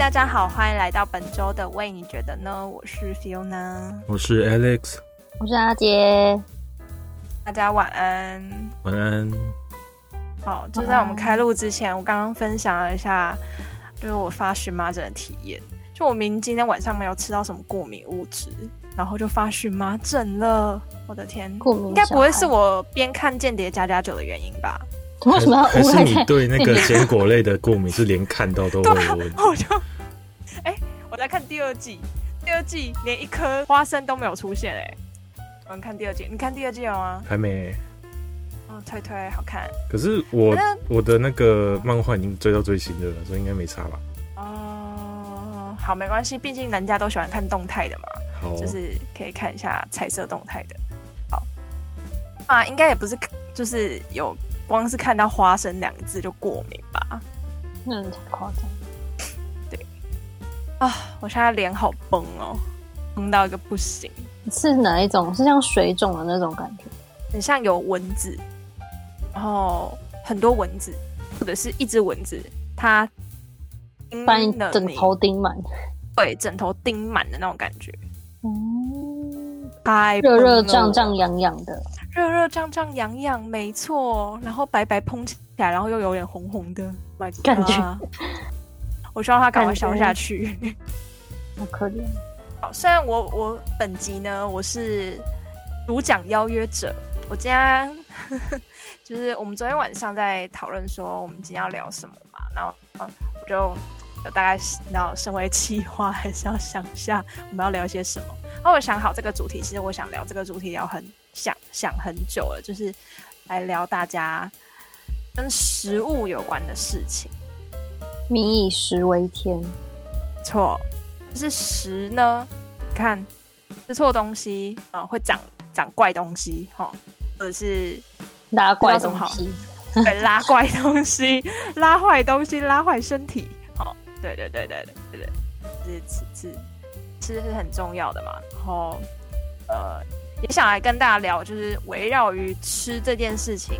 嗨，大家好，欢迎来到本周的喂，你觉得呢？我是 Fiona，我是 Alex，我是阿杰。大家晚安，晚安。好，就在我们开录之前，我刚刚分享了一下，就是我发荨麻疹的体验。就我明明今天晚上没有吃到什么过敏物质，然后就发荨麻疹了。我的天，过敏应该不会是我边看《间谍加加酒》的原因吧？为什么要？还是你对那个坚果类的过敏是连看到都会有问题？我就，在看第二季，第二季连一颗花生都没有出现、欸，哎，我们看第二季，你看第二季了吗？还没。哦，推推好看。可是我我的那个漫画已经追到最新的了，所以应该没差吧？哦，好，没关系，毕竟人家都喜欢看动态的嘛，好，就是可以看一下彩色动态的。好，啊，应该也不是，就是有。光是看到花生两个字就过敏吧？那太夸张。对啊，我现在脸好崩哦，崩到一个不行。是哪一种？是像水肿的那种感觉？很像有蚊子，然后很多蚊子，或者是一只蚊子，它把你枕头钉满。对，枕头钉满的那种感觉。嗯，太热热胀胀痒痒的。热热胀胀痒痒，没错，然后白白膨起来，然后又有点红红的感觉。我希望他赶快消下去。好可怜。好，虽然我我本集呢，我是主讲邀约者，我今天 就是我们昨天晚上在讨论说我们今天要聊什么嘛，然后我就大概然后身为企划，还是要想一下我们要聊些什么。然后我想好这个主题，其实我想聊这个主题聊很。想想很久了，就是来聊大家跟食物有关的事情。民以食为天，错，就是食呢。你看吃错东西啊、呃，会长长怪东西哈，或者是拉怪东西，对，拉怪东西，拉坏东西，拉坏身体。好，对对对对对对对，就是吃吃吃是很重要的嘛。然后呃。也想来跟大家聊，就是围绕于吃这件事情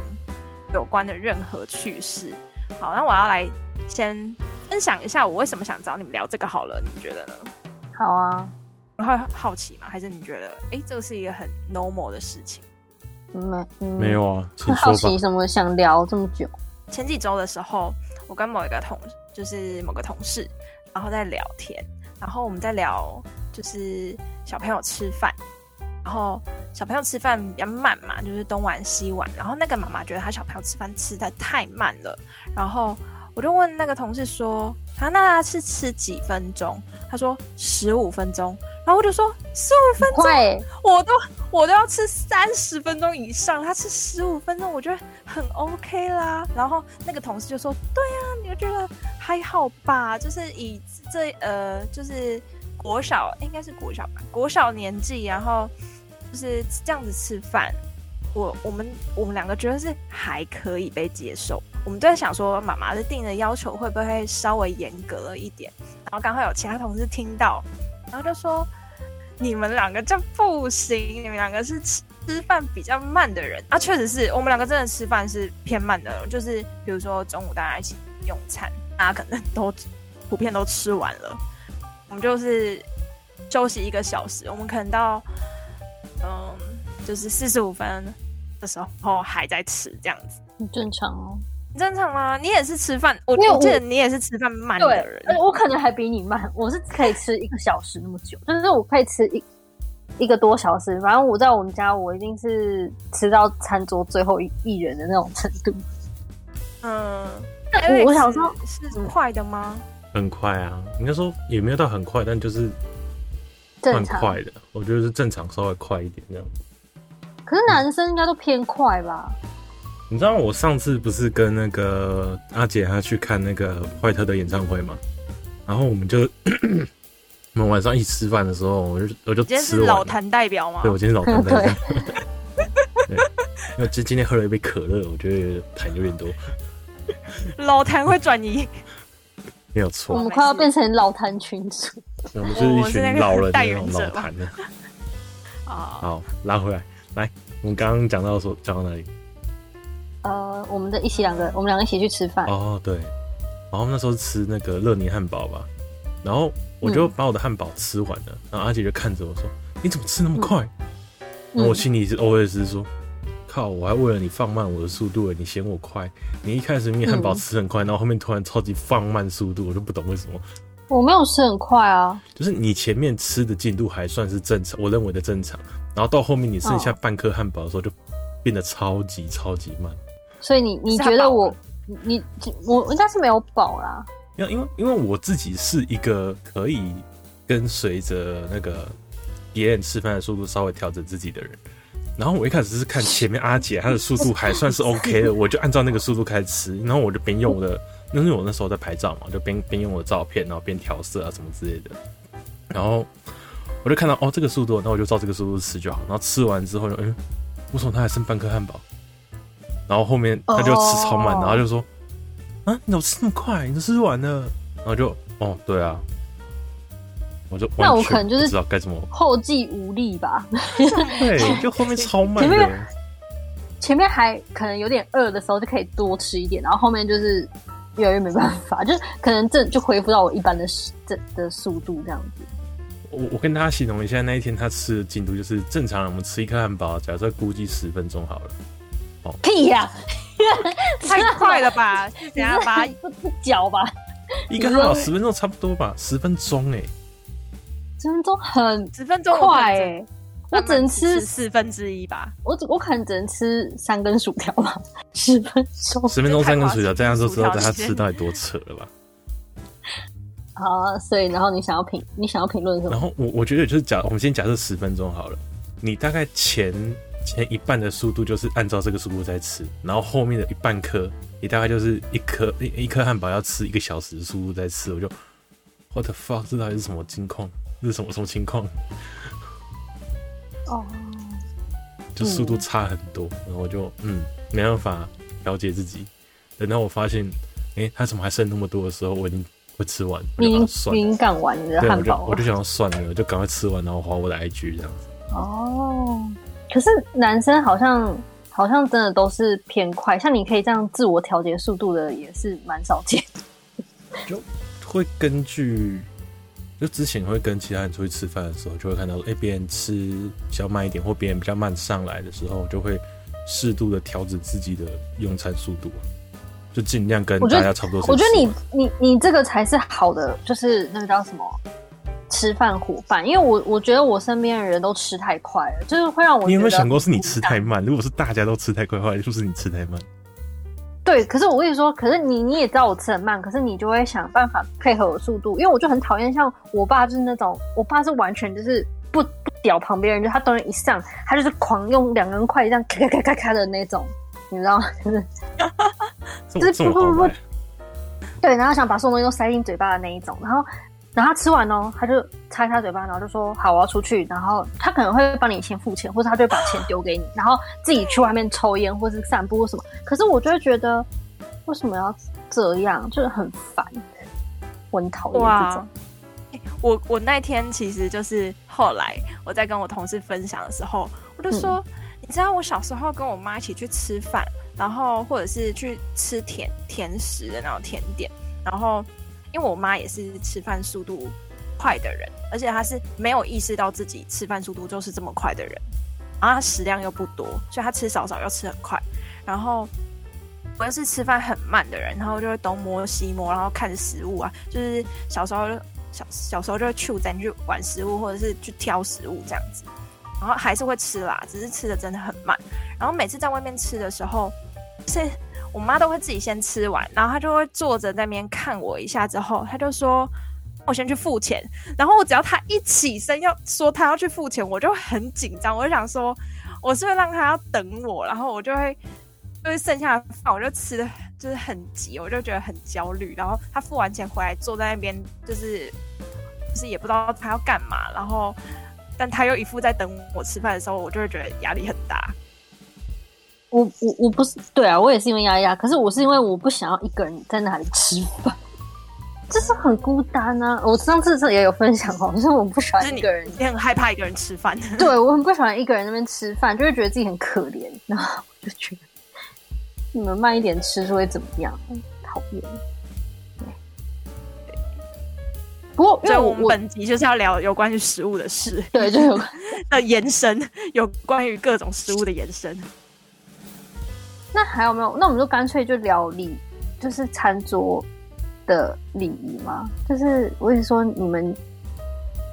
有关的任何趣事。好，那我要来先分享一下我为什么想找你们聊这个好了，你觉得呢？好啊，你会好奇吗？还是你觉得，哎、欸，这个是一个很 normal 的事情？没、嗯，没有啊。好奇什么？想聊这么久？前几周的时候，我跟某一个同，就是某个同事，然后在聊天，然后我们在聊，就是小朋友吃饭。然后小朋友吃饭比较慢嘛，就是东碗西碗。然后那个妈妈觉得她小朋友吃饭吃得太慢了。然后我就问那个同事说：“啊，那他是吃几分钟？”他说：“十五分钟。”然后我就说：“十五分钟，我都我都要吃三十分钟以上，他吃十五分钟，我觉得很 OK 啦。”然后那个同事就说：“对啊，你就觉得还好吧？就是以这呃，就是国小应该是国小吧，国小年纪，然后。”就是这样子吃饭，我我们我们两个觉得是还可以被接受。我们都在想说，妈妈的定的要求会不会稍微严格了一点？然后刚好有其他同事听到，然后就说：“你们两个这不行，你们两个是吃吃饭比较慢的人。”啊，确实是我们两个真的吃饭是偏慢的，就是比如说中午大家一起用餐，大家可能都普遍都吃完了，我们就是休息一个小时，我们可能到。嗯，就是四十五分的时候还在吃这样子，很正常哦。正常吗？你也是吃饭，我我记得你也是吃饭慢的人。对，我可能还比你慢，我是可以吃一个小时那么久，就是我可以吃一一个多小时。反正我在我们家，我一定是吃到餐桌最后一一人的那种程度。嗯，我我想说，是快的吗？很快啊，应该说也没有到很快，但就是。蛮快的，我觉得是正常，稍微快一点这样。可是男生应该都偏快吧？你知道我上次不是跟那个阿姐她去看那个坏特的演唱会吗？然后我们就 我们晚上一起吃饭的时候，我就我就吃完。今天是老坛代表吗？对，我今天老坛代表。对，因为今今天喝了一杯可乐，我觉得痰有点多。老痰会转移。没有错，我们快要变成老坛群主。我们是一群老人那种老坛的。好，拉回来，来，我们刚刚讲到说讲到哪里？呃，我们的一起两个，我们两个一起去吃饭。哦，对，然后那时候吃那个乐尼汉堡吧。然后我就把我的汉堡吃完了，然后阿姐就看着我说：“你怎么吃那么快？”然后我心里是 OS 说：“靠，我还为了你放慢我的速度，你嫌我快。你一开始面汉堡吃很快，然后后面突然超级放慢速度，我就不懂为什么。”我没有吃很快啊，就是你前面吃的进度还算是正常，我认为的正常，然后到后面你剩下半颗汉堡的时候就变得超级超级慢。所以你你觉得我你我应该是没有饱啦？因为因为因为我自己是一个可以跟随着那个别人吃饭的速度稍微调整自己的人，然后我一开始是看前面阿姐她的速度还算是 OK 的，我就按照那个速度开始吃，然后我就边用我的。那是我那时候在拍照嘛，就边边用我的照片，然后边调色啊什么之类的。然后我就看到哦，这个速度，那我就照这个速度吃就好。然后吃完之后就，嗯，为什么他还剩半颗汉堡？然后后面他就吃超慢，然后就说，啊，你怎么吃那么快？你都吃完了？然后就，哦，对啊，我就那我可能就是不知道该怎么后继无力吧。对，就后面超慢的。前面，前面还可能有点饿的时候就可以多吃一点，然后后面就是。越来越没办法，就是可能这就恢复到我一般的这的速度这样子。我我跟大家形容一下，那一天他吃的进度就是正常人我们吃一颗汉堡，假设估计十分钟好了。哦，屁呀、啊，太快了吧？等下把不嚼吧？一个汉堡十分钟差不多吧？十分钟哎、欸，十分钟很十分钟快哎、欸。我只能吃四分之一吧，我我可能只能吃三根薯条吧，十分钟，十分钟三根薯条，这样就知道他吃到底多扯了吧？好啊，所以然后你想要评，你想要评论什么？然后我我觉得就是假，我们先假设十分钟好了，你大概前前一半的速度就是按照这个速度在吃，然后后面的一半颗，你大概就是一颗一一颗汉堡要吃一个小时的速度在吃，我就 What the fuck，这到底是什么情况？这是什么什么情况？哦，就速度差很多，嗯、然后我就嗯没办法了解自己。等到我发现，哎、欸，他怎么还剩那么多的时候，我已经会吃完，我就把它算了。你已经干完你的汉堡我，我就想要算了，就赶快吃完，然后划我的 IG 这样子。哦，可是男生好像好像真的都是偏快，像你可以这样自我调节速度的，也是蛮少见。就会根据。就之前会跟其他人出去吃饭的时候，就会看到，哎，别人吃比较慢一点，或别人比较慢上来的时候，就会适度的调整自己的用餐速度，就尽量跟大家差不多。我觉得你你你这个才是好的，就是那个叫什么吃饭伙伴，因为我我觉得我身边的人都吃太快了，就是会让我。你有没有想过是你吃太慢？如果是大家都吃太快的话，是不是你吃太慢？对，可是我跟你说，可是你你也知道我吃很慢，可是你就会想办法配合我速度，因为我就很讨厌像我爸就是那种，我爸是完全就是不不屌旁边人，就他东西一上，他就是狂用两根筷子这样咔咔咔咔咔的那种，你知道吗？就是就是不不不，对，然后想把所有东西都塞进嘴巴的那一种，然后。然后他吃完哦，他就擦一擦嘴巴，然后就说：“好，我要出去。”然后他可能会帮你先付钱，或者他就把钱丢给你，然后自己去外面抽烟或是散步或什么。可是我就会觉得，为什么要这样？就是很烦，我很讨厌这种。我我那天其实就是后来我在跟我同事分享的时候，我就说：“嗯、你知道我小时候跟我妈一起去吃饭，然后或者是去吃甜甜食的那种甜点，然后。”因为我妈也是吃饭速度快的人，而且她是没有意识到自己吃饭速度就是这么快的人，然后她食量又不多，所以她吃少少又吃很快。然后我又是吃饭很慢的人，然后就会东摸西摸，然后看食物啊，就是小时候小小时候就会去咱去玩食物，或者是去挑食物这样子，然后还是会吃啦，只是吃的真的很慢。然后每次在外面吃的时候是。我妈都会自己先吃完，然后她就会坐着在那边看我一下，之后她就说：“我先去付钱。”然后我只要她一起身要说她要去付钱，我就很紧张，我就想说，我是不是让她要等我？然后我就会，就是剩下的饭我就吃的就是很急，我就觉得很焦虑。然后她付完钱回来坐在那边，就是就是也不知道她要干嘛。然后，但她又一副在等我吃饭的时候，我就会觉得压力很大。我我我不是对啊，我也是因为丫丫，可是我是因为我不想要一个人在那里吃饭，就是很孤单啊。我上次这也有分享过，就是我不喜欢一个人，你很害怕一个人吃饭。对，我很不喜欢一个人在那边吃饭，就会觉得自己很可怜，然后我就觉得你们慢一点吃是会怎么样？讨厌。对，不过，因为我本集就是要聊有关于食物的事，对，就有 的延伸，有关于各种食物的延伸。那还有没有？那我们就干脆就聊礼，就是餐桌的礼仪嘛。就是我意思说，你们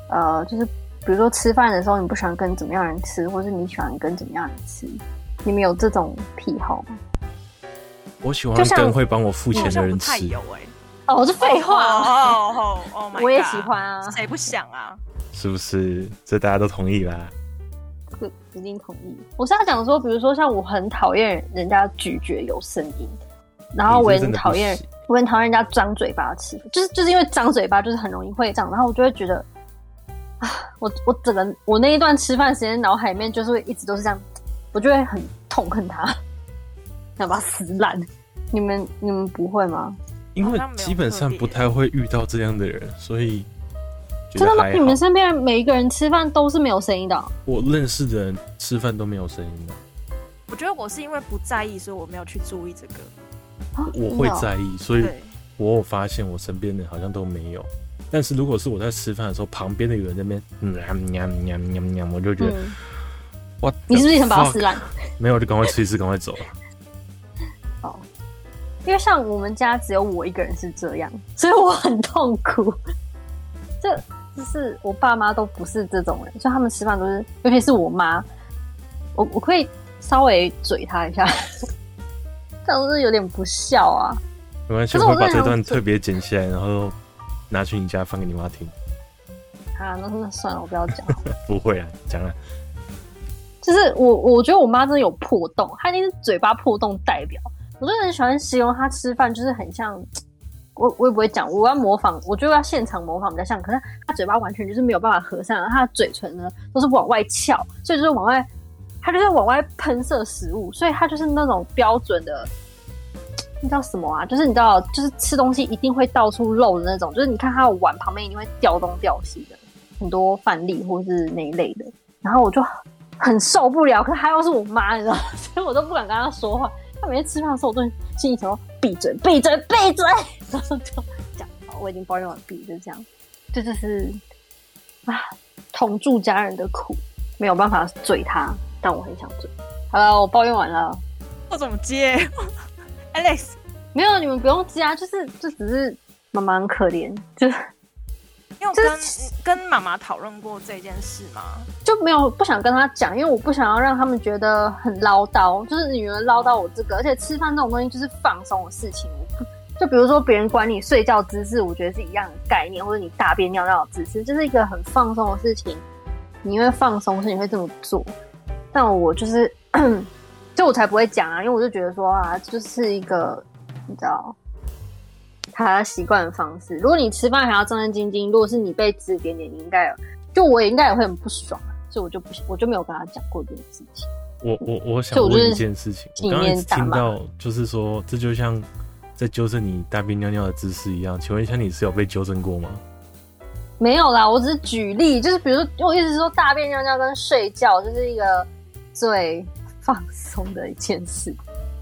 呃，就是比如说吃饭的时候，你不喜欢跟怎么样人吃，或是你喜欢跟怎么样人吃？你们有这种癖好吗？我喜欢跟会帮我付钱的人吃。太有哎。哦，这废话哦哦哦，我也喜欢啊，谁不想啊？是不是？这大家都同意啦。对，一定同意。我是要讲说，比如说像我很讨厌人家咀嚼有声音，然后我也很讨厌，我很讨厌人家张嘴巴吃，就是就是因为张嘴巴就是很容易会这样，然后我就会觉得啊，我我整个我那一段吃饭时间脑海里面就是会一直都是这样，我就会很痛恨他，想把他撕烂。你们你们不会吗？因为基本上不太会遇到这样的人，所以真的吗？你们身边每一个人吃饭都是没有声音的？我认识的人吃饭都没有声音的。我觉得我是因为不在意，所以我没有去注意这个。啊、我会在意，所以我有发现我身边的好像都没有。但是如果是我在吃饭的时候，旁边的有人在那边嗯喵喵喵喵，我就觉得哇，你是不是想把它撕烂？没有，就赶快吃一次，赶快走了。因为像我们家只有我一个人是这样，所以我很痛苦。这就是我爸妈都不是这种人，所以他们吃饭都是，尤其是我妈，我我可以稍微嘴他一下，这样是有点不孝啊。没关系，我会把这段特别剪起来，然后拿去你家放给你妈听。啊，那那算了，我不要讲。不会啊，讲了。就是我，我觉得我妈真的有破洞，她一定是嘴巴破洞代表。我就很喜欢形容她吃饭，就是很像我，我也不会讲，我要模仿，我就要现场模仿比较像。可是他嘴巴完全就是没有办法合上，他的嘴唇呢都是往外翘，所以就是往外，他就是往外喷射食物，所以他就是那种标准的，你知道什么啊？就是你知道，就是吃东西一定会到处漏的那种，就是你看他的碗旁边一定会掉东掉西的，很多饭粒或是那一类的。然后我就很受不了，可是他又是我妈，你知道，所以我都不敢跟他说话。他每天吃饭的时候，我都心里想：闭嘴，闭嘴，闭嘴！然后就讲，我已经抱怨完毕，就这样。这就是啊，同住家人的苦，没有办法嘴他，但我很想嘴。好了，我抱怨完了。我怎么接？Alex，没有，你们不用接啊，就是就只是妈妈很可怜，就是。因为我跟、就是、跟妈妈讨论过这件事吗？就没有不想跟她讲，因为我不想要让他们觉得很唠叨，就是女儿唠叨我这个，而且吃饭这种东西就是放松的事情。就比如说别人管你睡觉姿势，我觉得是一样的概念，或者你大便尿尿的姿势，就是一个很放松的事情。你因为放松，所以你会这么做。但我就是，就我才不会讲啊，因为我就觉得说啊，就是一个你知道。他习惯的方式。如果你吃饭还要战战兢兢，如果是你被指点点，你应该就我也应该也会很不爽，所以我就不我就没有跟他讲过这件事情。我我我想问一件事情，我刚刚听到就是说，这就像在纠正你大便尿尿的姿势一样。请问一下，你是有被纠正过吗？没有啦，我只是举例，就是比如说，我意思是说，大便尿尿跟睡觉就是一个最放松的一件事。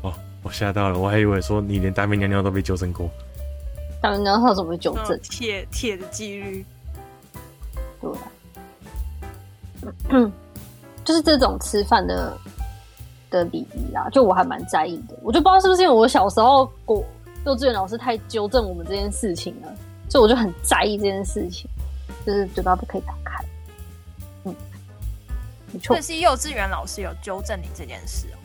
哦，我吓到了，我还以为说你连大便尿尿都被纠正过。他们他怎么纠正？铁铁的纪律，对，就是这种吃饭的的礼仪啦，就我还蛮在意的。我就不知道是不是因为我小时候，我幼稚园老师太纠正我们这件事情了，所以我就很在意这件事情，就是嘴巴不可以打开。嗯，没错。这是幼稚园老师有纠正你这件事哦。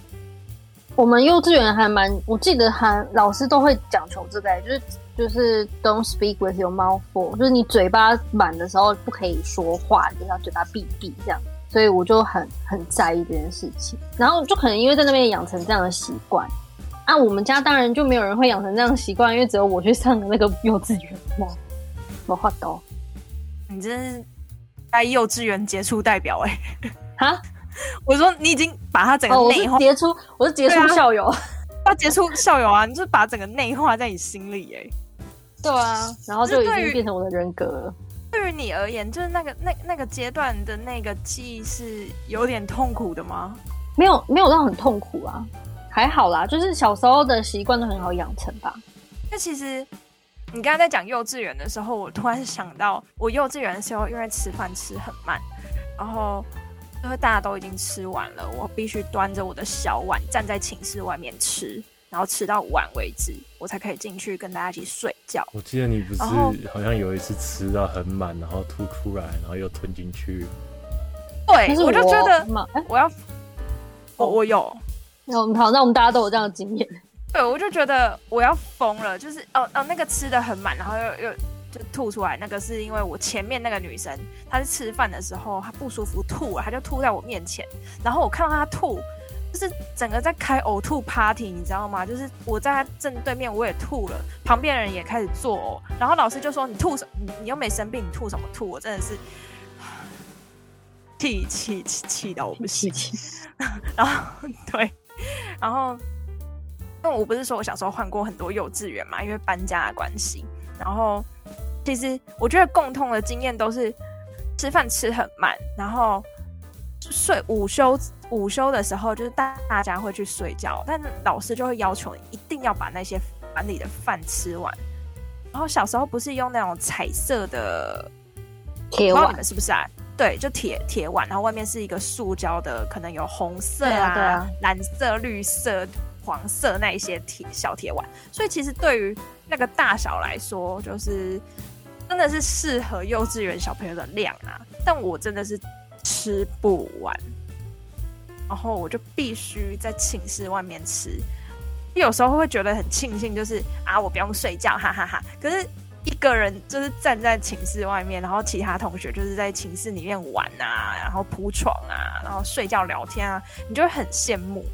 我们幼稚园还蛮，我记得还老师都会讲求这个，就是。就是 don't speak with your mouth full，就是你嘴巴满的时候不可以说话，就是要嘴巴闭闭这样。所以我就很很在意这件事情。然后就可能因为在那边养成这样的习惯，啊，我们家当然就没有人会养成这样的习惯，因为只有我去上的那个幼稚园嘛。我画刀，你真是在幼稚园杰出代表哎、欸！哈，我说你已经把他整个内化，杰出，我是杰出校友，要杰出校友啊！你就是把整个内化在你心里哎、欸。对啊，然后就已经变成我的人格了。对于你而言，就是那个那那个阶段的那个记忆是有点痛苦的吗？没有，没有到很痛苦啊，还好啦。就是小时候的习惯都很好养成吧。那其实你刚刚在讲幼稚园的时候，我突然想到，我幼稚园的时候因为吃饭吃很慢，然后因为大家都已经吃完了，我必须端着我的小碗站在寝室外面吃，然后吃到晚为止，我才可以进去跟大家一起睡觉。我记得你不是好像有一次吃到很满，然后吐出来，然后又吞进去。对，我我就觉得哎，我要，我我有。那我们好，那我们大家都有这样的经验。对，我就觉得我要疯了，就是哦哦，那个吃的很满，然后又又就吐出来。那个是因为我前面那个女生，她是吃饭的时候她不舒服吐了，她就吐在我面前，然后我看到她吐，就是整个在开呕吐 party，你知道吗？就是我在他正对面，我也吐了，旁边的人也开始作呕，然后老师就说：“你吐什么？你你又没生病，你吐什么吐？”我真的是气气气气到我不行。然后对，然后。因为我不是说我小时候换过很多幼稚园嘛，因为搬家的关系。然后其实我觉得共通的经验都是吃饭吃很慢，然后睡午休午休的时候就是大大家会去睡觉，但老师就会要求你一定要把那些碗里的饭吃完。然后小时候不是用那种彩色的铁碗是不是啊？对，就铁铁碗，然后外面是一个塑胶的，可能有红色啊、对啊对啊蓝色、绿色。黄色那一些铁小铁碗，所以其实对于那个大小来说，就是真的是适合幼稚园小朋友的量啊。但我真的是吃不完，然后我就必须在寝室外面吃。有时候会觉得很庆幸，就是啊，我不用睡觉，哈哈哈。可是一个人就是站在寝室外面，然后其他同学就是在寝室里面玩啊，然后铺床啊，然后睡觉聊天啊，你就会很羡慕。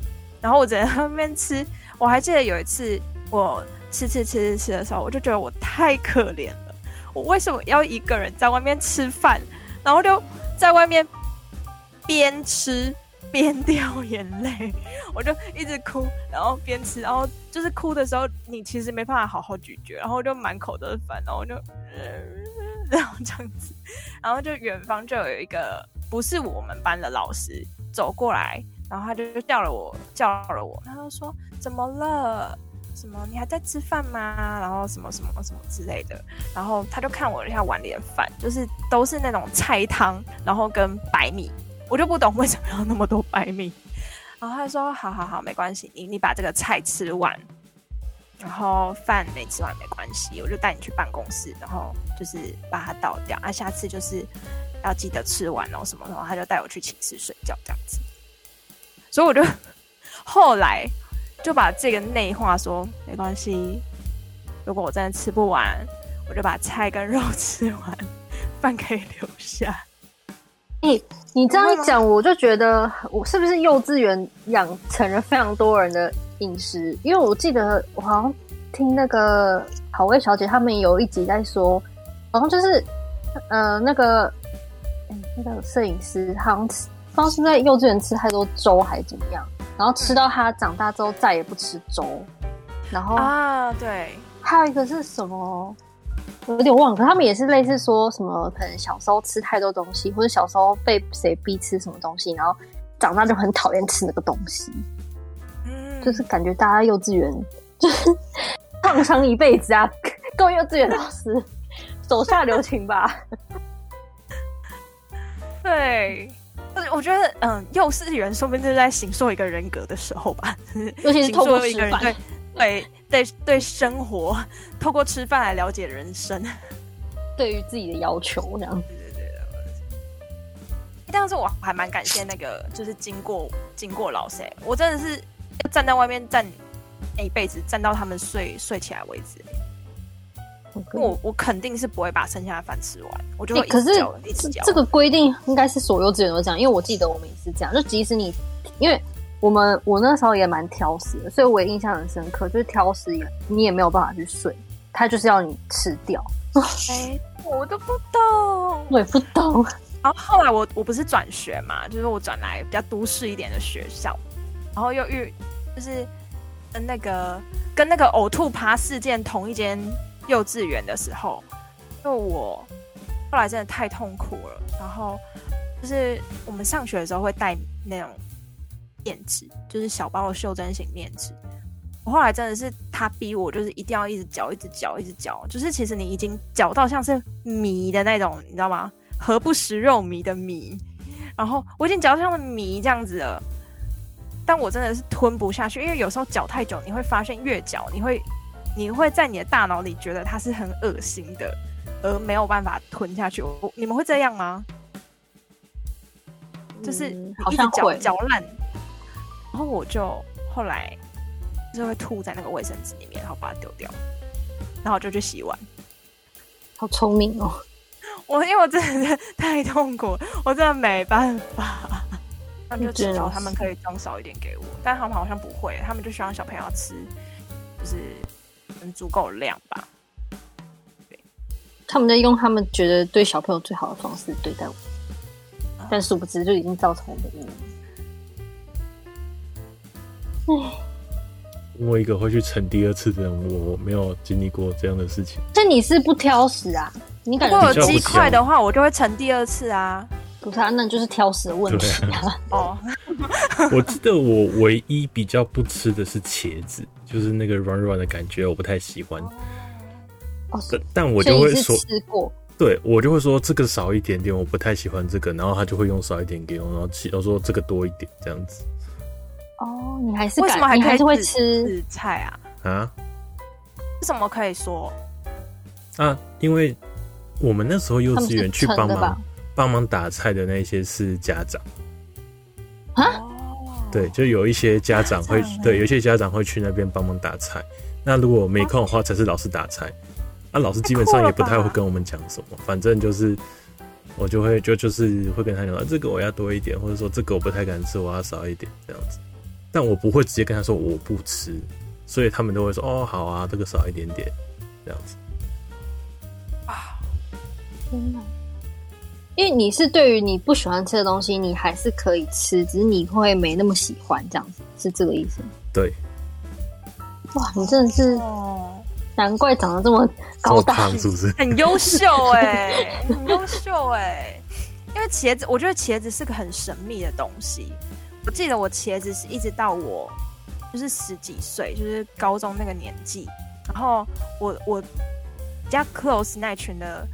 然后我在那边吃，我还记得有一次我吃吃吃吃吃的时候，我就觉得我太可怜了。我为什么要一个人在外面吃饭？然后就在外面边吃边掉眼泪，我就一直哭，然后边吃，然后就是哭的时候，你其实没办法好好咀嚼，然后就满口都是饭，然后就 然后这样子，然后就远方就有一个不是我们班的老师走过来。然后他就叫了我，叫了我，他就说：“怎么了？什么？你还在吃饭吗？然后什么什么什么之类的。”然后他就看我一下碗里的饭，就是都是那种菜汤，然后跟白米，我就不懂为什么要那么多白米。然后他说：“好好好，没关系，你你把这个菜吃完，然后饭没吃完没关系，我就带你去办公室，然后就是把它倒掉。啊，下次就是要记得吃完哦，什么什么。”他就带我去寝室睡觉，这样子。所以我就 后来就把这个内化说没关系，如果我真的吃不完，我就把菜跟肉 吃完，饭可以留下。哎、欸，你这样一讲，我就觉得我是不是幼稚园养成了非常多人的饮食？因为我记得我好像听那个好味小姐他们有一集在说，好像就是呃那个、欸、那个摄影师好像。不知道是在幼稚园吃太多粥还是怎么样，然后吃到他长大之后再也不吃粥，然后啊对，还有一个是什么，我有点忘了，可他们也是类似说什么，可能小时候吃太多东西，或者小时候被谁逼吃什么东西，然后长大就很讨厌吃那个东西，嗯，就是感觉大家幼稚园就是创伤一辈子啊，各位幼稚园老师手下留情吧，对。我觉得，嗯，幼稚园说不定就是在形塑一个人格的时候吧，尤其是透过一个人对对对对生活，透过吃饭来了解人生，对于自己的要求这样。对对对。但是我还蛮感谢那个，就是经过经过老师，我真的是站在外面站一辈子，站到他们睡睡起来为止。我我肯定是不会把剩下的饭吃完，我就会一直嚼，一直嚼。这个规定应该是所有幼稚园都这样，因为我记得我们也是这样。就即使你，因为我们我那时候也蛮挑食的，所以我也印象很深刻。就是挑食也你也没有办法去睡，他就是要你吃掉。哎，我都不懂，我也不懂。然后后来我我不是转学嘛，就是我转来比较都市一点的学校，然后又遇就是跟那个跟那个呕吐趴事件同一间。幼稚园的时候，就我后来真的太痛苦了。然后就是我们上学的时候会带那种面纸，就是小包的袖珍型面纸。我后来真的是他逼我，就是一定要一直嚼，一直嚼，一直嚼。就是其实你已经嚼到像是米的那种，你知道吗？何不食肉糜的米。然后我已经嚼到像是米这样子了，但我真的是吞不下去，因为有时候嚼太久，你会发现越嚼，你会你会在你的大脑里觉得它是很恶心的，而没有办法吞下去。我你们会这样吗？就是一直嚼嚼烂，然后我就后来。就会吐在那个卫生纸里面，然后把它丢掉，然后就去洗碗。好聪明哦！我因为我真的是太痛苦，我真的没办法。他们就只求他们可以装少一点给我，但他们好像不会，他们就希望小朋友吃，就是能足够量吧。对，他们在用他们觉得对小朋友最好的方式对待我，啊、但殊不知就已经造成我的阴影。唉。我一个会去盛第二次的人，我没有经历过这样的事情。那你是不挑食啊？你感觉如果有鸡块的话，我就会盛第二次啊。不是啊，那就是挑食的问题啊。哦，我记得我唯一比较不吃的是茄子，就是那个软软的感觉，我不太喜欢。哦，但但我就会说，吃过。对，我就会说这个少一点点，我不太喜欢这个，然后他就会用少一点给我，然后其我说这个多一点这样子。哦，你还是为什么还可以还是会吃菜啊？啊？为什么可以说啊？因为我们那时候幼稚园去帮忙帮忙打菜的那些是家长啊？对，就有一些家长会对，有一些家长会去那边帮忙打菜。那如果没空的话，才是老师打菜。那老师基本上也不太会跟我们讲什么，反正就是我就会就就是会跟他讲，这个我要多一点，或者说这个我不太敢吃，我要少一点这样子。但我不会直接跟他说我不吃，所以他们都会说哦，好啊，这个少一点点，这样子。啊，天哪！因为你是对于你不喜欢吃的东西，你还是可以吃，只是你会没那么喜欢，这样子是这个意思。对。哇，你真的是，难怪长得这么高大，是不是？很优秀哎、欸，很优秀哎、欸。因为茄子，我觉得茄子是个很神秘的东西。我记得我茄子是一直到我就是十几岁，就是高中那个年纪，然后我我家 close 那群的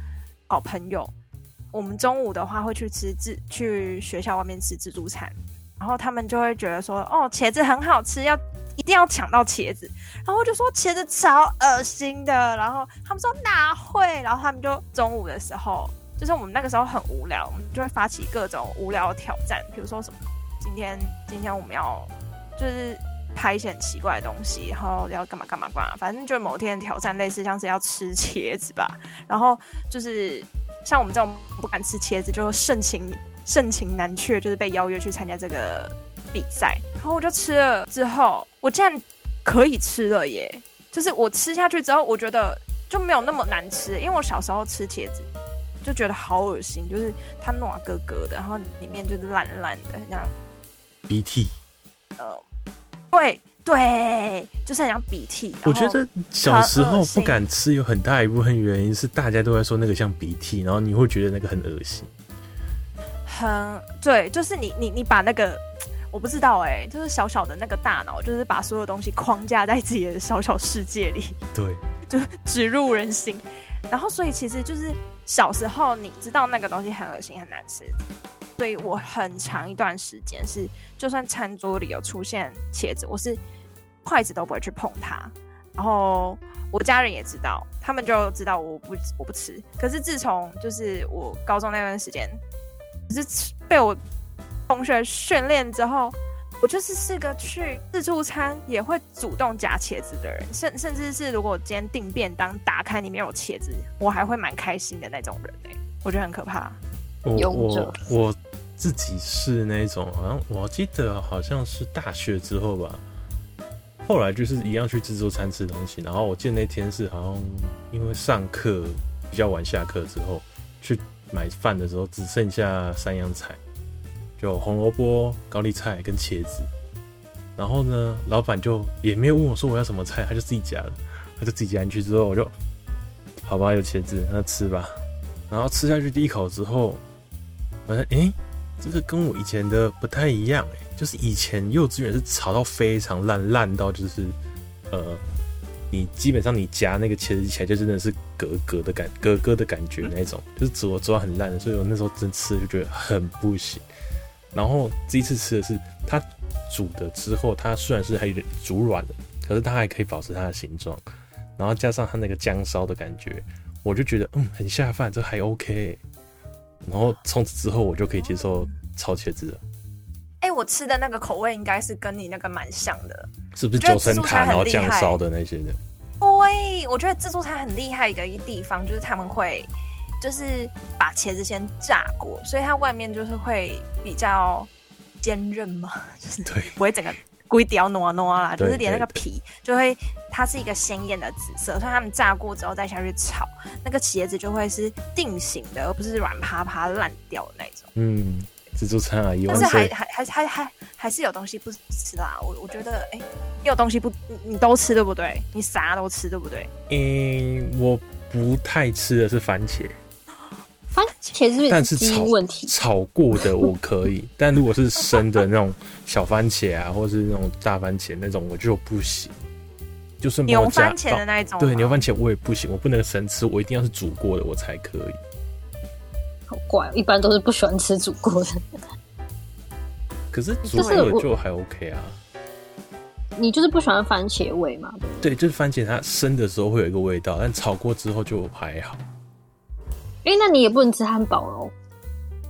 好朋友，我们中午的话会去吃自去学校外面吃自助餐，然后他们就会觉得说，哦，茄子很好吃，要一定要抢到茄子，然后我就说茄子超恶心的，然后他们说哪会，然后他们就中午的时候，就是我们那个时候很无聊，我们就会发起各种无聊的挑战，比如说什么。今天今天我们要就是拍一些很奇怪的东西，然后要干嘛干嘛干嘛，反正就某天挑战类似像是要吃茄子吧，然后就是像我们这种不敢吃茄子，就盛情盛情难却，就是被邀约去参加这个比赛，然后我就吃了之后，我竟然可以吃了耶！就是我吃下去之后，我觉得就没有那么难吃，因为我小时候吃茄子就觉得好恶心，就是它糯咯咯的，然后里面就是烂烂的这样。鼻涕，呃，对对，就是很像鼻涕。我觉得小时候不敢吃，有很大一部分原因是大家都在说那个像鼻涕，然后你会觉得那个很恶心。很对，就是你你你把那个 我不知道哎、欸，就是小小的那个大脑，就是把所有东西框架在自己的小小世界里，对，就植入人心。然后所以其实就是小时候你知道那个东西很恶心很难吃。所以我很长一段时间是，就算餐桌里有出现茄子，我是筷子都不会去碰它。然后我家人也知道，他们就知道我不我不吃。可是自从就是我高中那段时间，就是被我同学训练之后，我就是是个去自助餐也会主动夹茄子的人，甚甚至是如果今天订便当打开里面有茄子，我还会蛮开心的那种人哎、欸，我觉得很可怕。我我我自己是那种，好像我记得好像是大学之后吧，后来就是一样去自助餐吃东西。然后我记得那天是好像因为上课比较晚下课之后去买饭的时候，只剩下三样菜，就红萝卜、高丽菜跟茄子。然后呢，老板就也没有问我说我要什么菜，他就自己夹了，他就自己夹进去之后，我就好吧，有茄子，那吃吧。然后吃下去第一口之后。我说：“诶，这个跟我以前的不太一样诶，就是以前幼稚园是炒到非常烂，烂到就是呃，你基本上你夹那个茄子起来就真的是格格的感，格格的感觉那种，就是煮煮很烂的，所以我那时候真吃就觉得很不行。然后这一次吃的是它煮的之后，它虽然是还有点煮软了，可是它还可以保持它的形状，然后加上它那个姜烧的感觉，我就觉得嗯很下饭，这还 OK。然后从此之后我就可以接受炒茄子了。哎、欸，我吃的那个口味应该是跟你那个蛮像的，是不是九层塔然后酱烧的那些的？对，我觉得自助餐很厉害的一个地方就是他们会。就是把茄子先炸过，所以它外面就是会比较坚韧嘛，就是不会整个龟雕糯糯啦，就是连那个皮就会，它是一个鲜艳的紫色，所以他们炸过之后再下去炒，那个茄子就会是定型的，而不是软趴趴烂掉的那种。嗯，自助餐啊，但是还还还还还还是有东西不吃啦。我我觉得，哎、欸，你有东西不你都吃对不对？你啥都吃对不对？嗯，我不太吃的是番茄。番茄是不是但是炒问题？炒过的我可以，但如果是生的那种小番茄啊，或是那种大番茄那种，我就不行。就是牛番茄的那一种，对，牛番茄我也不行，我不能生吃，我一定要是煮过的我才可以。好怪，一般都是不喜欢吃煮过的。可是煮过的就还 OK 啊。你就是不喜欢番茄味嘛？对，就是番茄它生的时候会有一个味道，但炒过之后就还好。哎、欸，那你也不能吃汉堡哦？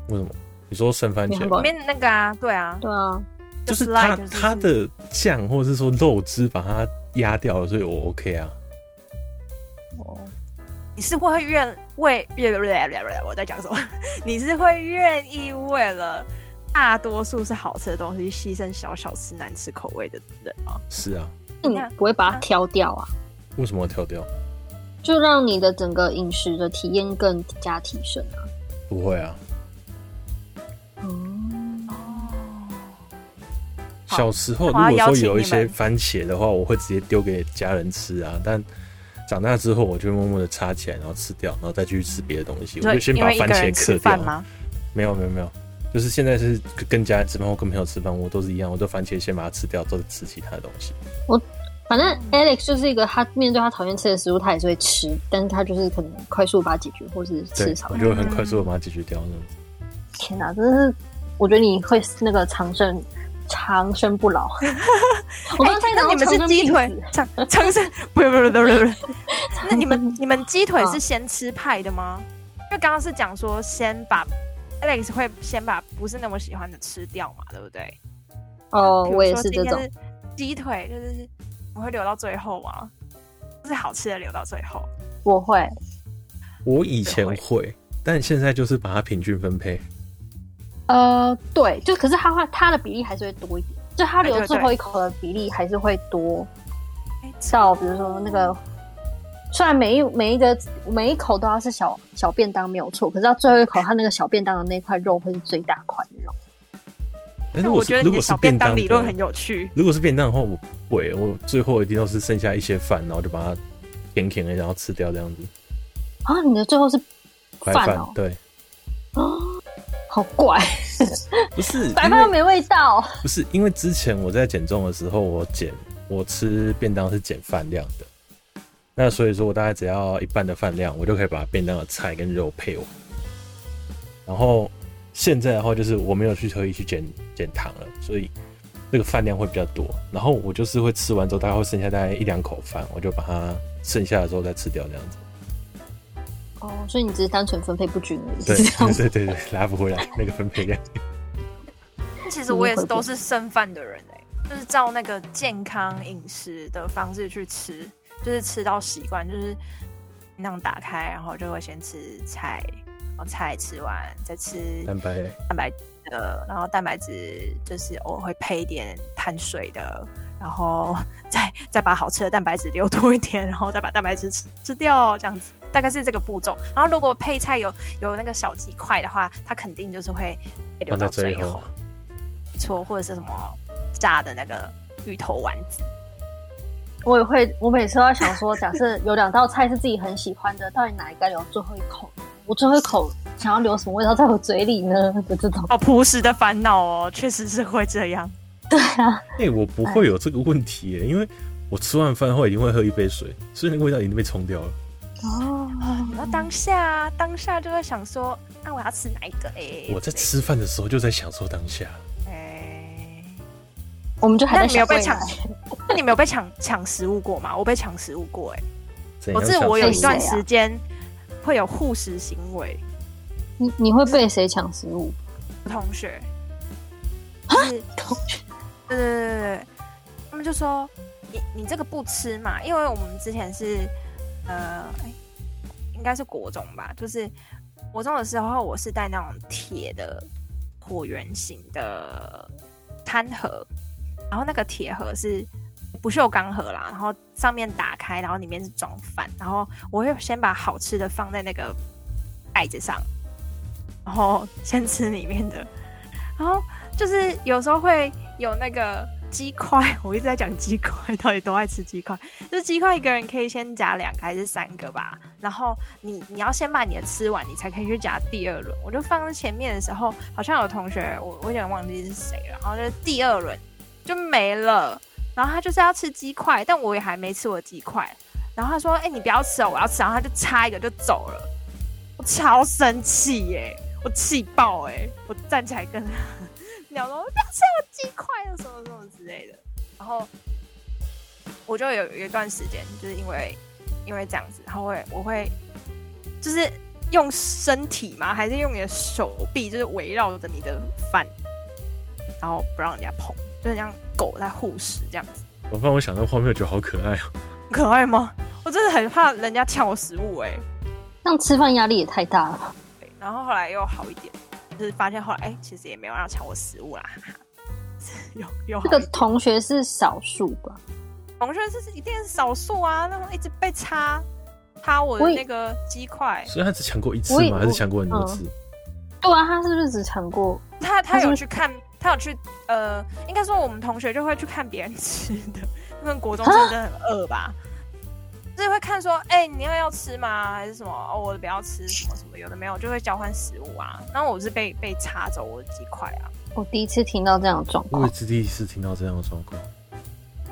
为什么？你说剩番茄里面那个啊？对啊，对啊，就是它它的酱或者是说肉汁把它压掉了，所以我 OK 啊。哦，你是会愿为愿我在讲什么？你是会愿意为了大多数是好吃的东西，牺牲小小吃难吃口味的人吗？是啊，你不会把它挑掉啊？为什么要挑掉？就让你的整个饮食的体验更加提升啊！不会啊。小时候如果说有一些番茄的话，我会直接丢给家人吃啊。但长大之后，我就默默的插起来，然后吃掉，然后再继续吃别的东西。我就先把番茄嗑掉。没有没有没有，就是现在是跟家人吃饭或跟朋友吃饭，我都是一样，我都番茄先把它吃掉，再吃其他的东西。我。反正 Alex 就是一个，他面对他讨厌吃的食物，他也是会吃，但是他就是可能快速把它解决，或是吃少。我就会很快速的把它解决掉呢。天哪，真的是，我觉得你会那个长生长生不老。我刚才讲你们是鸡腿长长生，不是不是不是不是。那你们你们鸡腿是先吃派的吗？因为刚刚是讲说先把 Alex 会先把不是那么喜欢的吃掉嘛，对不对？哦，我也是这种鸡腿就是。我会留到最后吗？就是好吃的留到最后。我会，我以前会，会，但现在就是把它平均分配。呃，对，就可是它会它的比例还是会多一点，就它留最后一口的比例还是会多。到比如说那个，虽然每一每一个每一口都要是小小便当没有错，可是到最后一口，它那个小便当的那块肉会是最大块的肉。但是我觉得，如果是便当理论很有趣。如果是便当的话，我不会，我最后一定都是剩下一些饭，然后就把它舔舔的，然后吃掉这样子。啊，你的最后是饭哦？对。啊，好怪。不是 白饭又没味道。不是，因为之前我在减重的时候，我减我吃便当是减饭量的。那所以说我大概只要一半的饭量，我就可以把便当的菜跟肉配完。然后。现在的话，就是我没有去特意去减减糖了，所以那个饭量会比较多。然后我就是会吃完之后，大概会剩下大概一两口饭，我就把它剩下的时候再吃掉，这样子。哦，所以你只是单纯分配不均而已。对 对对对，拉不回来那个分配量。其实我也是都是剩饭的人哎、欸，就是照那个健康饮食的方式去吃，就是吃到习惯，就是那样打开，然后就会先吃菜。菜吃完再吃蛋白蛋白的，然后蛋白质就是偶尔会配一点碳水的，然后 再再把好吃的蛋白质留多一点，然后再把蛋白质吃吃掉，这样子大概是这个步骤。然后如果配菜有有那个小鸡块的话，它肯定就是会留到最后，错或者是什么炸的那个芋头丸子。我也会，我每次都在想说，假设有两道菜是自己很喜欢的，到底哪一个留最后一口？我最后一口想要留什么味道在我嘴里呢？的 这种好朴实的烦恼哦，确实是会这样。对啊，哎、欸，我不会有这个问题耶，因为我吃完饭后一定会喝一杯水，所以那个味道已经被冲掉了。哦，然后当下当下就会想说，那、啊、我要吃哪一个？哎、欸，我在吃饭的时候就在享受当下。哎、欸，我们就还在没有被抢，那你没有被抢抢食物过吗？我被抢食物过、欸，哎，我记得我有一段时间会有护食行为。你你会被谁抢食物？同学。是同学。对对对对对，他们就说。你你这个不吃嘛？因为我们之前是，呃，应该是国中吧，就是国中的时候，我是带那种铁的椭圆形的餐盒，然后那个铁盒是不锈钢盒啦，然后上面打开，然后里面是装饭，然后我会先把好吃的放在那个袋子上，然后先吃里面的，然后就是有时候会有那个。鸡块，我一直在讲鸡块，到底都爱吃鸡块。就是鸡块，一个人可以先夹两个还是三个吧？然后你你要先把你的吃完，你才可以去夹第二轮。我就放在前面的时候，好像有同学，我我有点忘记是谁了。然后就是第二轮就没了。然后他就是要吃鸡块，但我也还没吃我鸡块。然后他说：“哎、你不要吃哦，我要吃。”然后他就插一个就走了。我超生气耶！我气爆哎！我站起来跟他。鸟说：“不要吃我鸡块，什么什么之类的。”然后我就有一段时间，就是因为因为这样子，然后会我会就是用身体嘛，还是用你的手臂，就是围绕着你的饭，然后不让人家碰，就是像狗在护食这样子。我发现我想到画面，我觉得好可爱哦。可爱吗？我真的很怕人家抢我食物哎、欸，这样吃饭压力也太大了。对，然后后来又好一点。就是发现后来，哎、欸，其实也没有要抢我食物啦。有有这个同学是少数吧？同学是一定是少数啊，那种一直被插插我的那个鸡块。所以他只抢过一次吗？还是抢过很多次？对啊，他是不是只抢过？他他有去看，他有去呃，应该说我们同学就会去看别人吃的，因为国中生真的很饿吧。就是会看说，哎、欸，你要要吃吗？还是什么？哦，我不要吃什么什么，有的没有，就会交换食物啊。然后我是被被插走我的鸡块啊。我第一次听到这样的状况。我也是第一次听到这样的状况。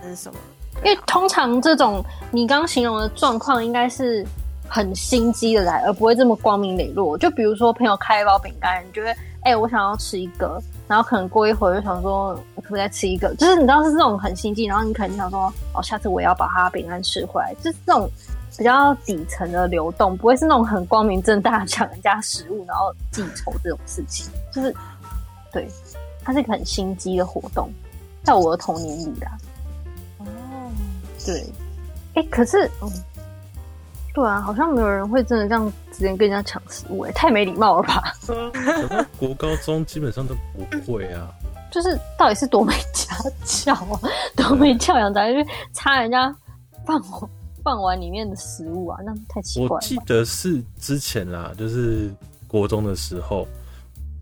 这是什么？因为通常这种你刚刚形容的状况，应该是很心机的来，而不会这么光明磊落。就比如说朋友开一包饼干，你觉得，哎、欸，我想要吃一个。然后可能过一会儿就想说，我可不可以再吃一个？就是你知道是这种很心机，然后你肯定想说，哦，下次我也要把它饼干吃回来。就是这种比较底层的流动，不会是那种很光明正大抢人家食物然后记仇这种事情。就是对，它是一个很心机的活动，在我的童年里啦。哦，对，哎，可是，嗯。对啊，好像没有人会真的这样直接跟人家抢食物，哎，太没礼貌了吧？国高中基本上都不会啊。就是到底是多没家教啊，多没教养，才去插人家饭碗饭碗里面的食物啊？那太奇怪了。我记得是之前啦，就是国中的时候，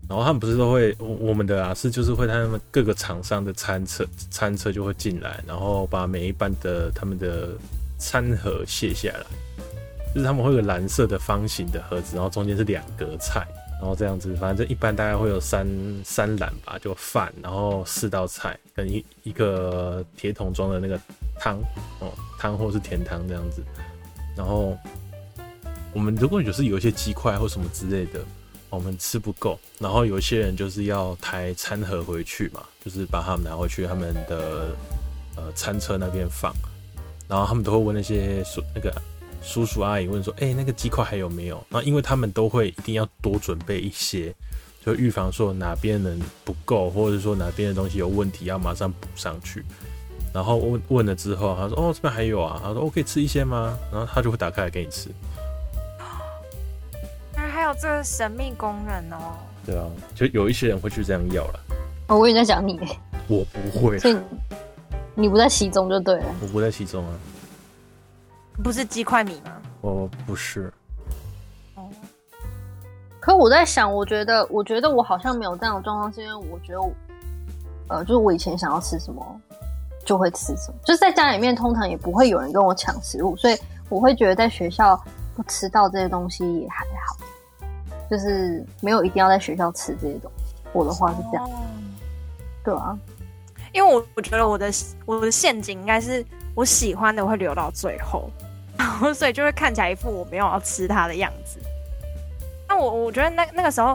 然后他们不是都会我们的啊，是就是会他们各个厂商的餐车餐车就会进来，然后把每一班的他们的餐盒卸下来。就是他们会有蓝色的方形的盒子，然后中间是两格菜，然后这样子，反正一般大概会有三三篮吧，就饭，然后四道菜跟一一个铁桶装的那个汤哦，汤或是甜汤这样子。然后我们如果就是有一些鸡块或什么之类的，我们吃不够，然后有一些人就是要抬餐盒回去嘛，就是把他们拿回去他们的呃餐车那边放，然后他们都会问那些说那个。叔叔阿姨问说：“哎、欸，那个鸡块还有没有？”那因为他们都会一定要多准备一些，就预防说哪边人不够，或者说哪边的东西有问题，要马上补上去。然后问问了之后，他说：“哦，这边还有啊。”他说：“我可以吃一些吗？”然后他就会打开来给你吃。那还有这个神秘工人哦。对啊，就有一些人会去这样要了。哦，我以为在讲你。我不会。所以你不在其中就对了。我不在其中啊。不是鸡块米吗？我不是。哦。可我在想，我觉得，我觉得我好像没有这样的状况，是因为我觉得我，呃，就是我以前想要吃什么就会吃什么，就是在家里面通常也不会有人跟我抢食物，所以我会觉得在学校不吃到这些东西也还好，就是没有一定要在学校吃这些东西。我的话是这样。哦。对啊。因为我我觉得我的我的陷阱应该是。我喜欢的我会留到最后，然 后所以就会看起来一副我没有要吃它的样子。那我我觉得那那个时候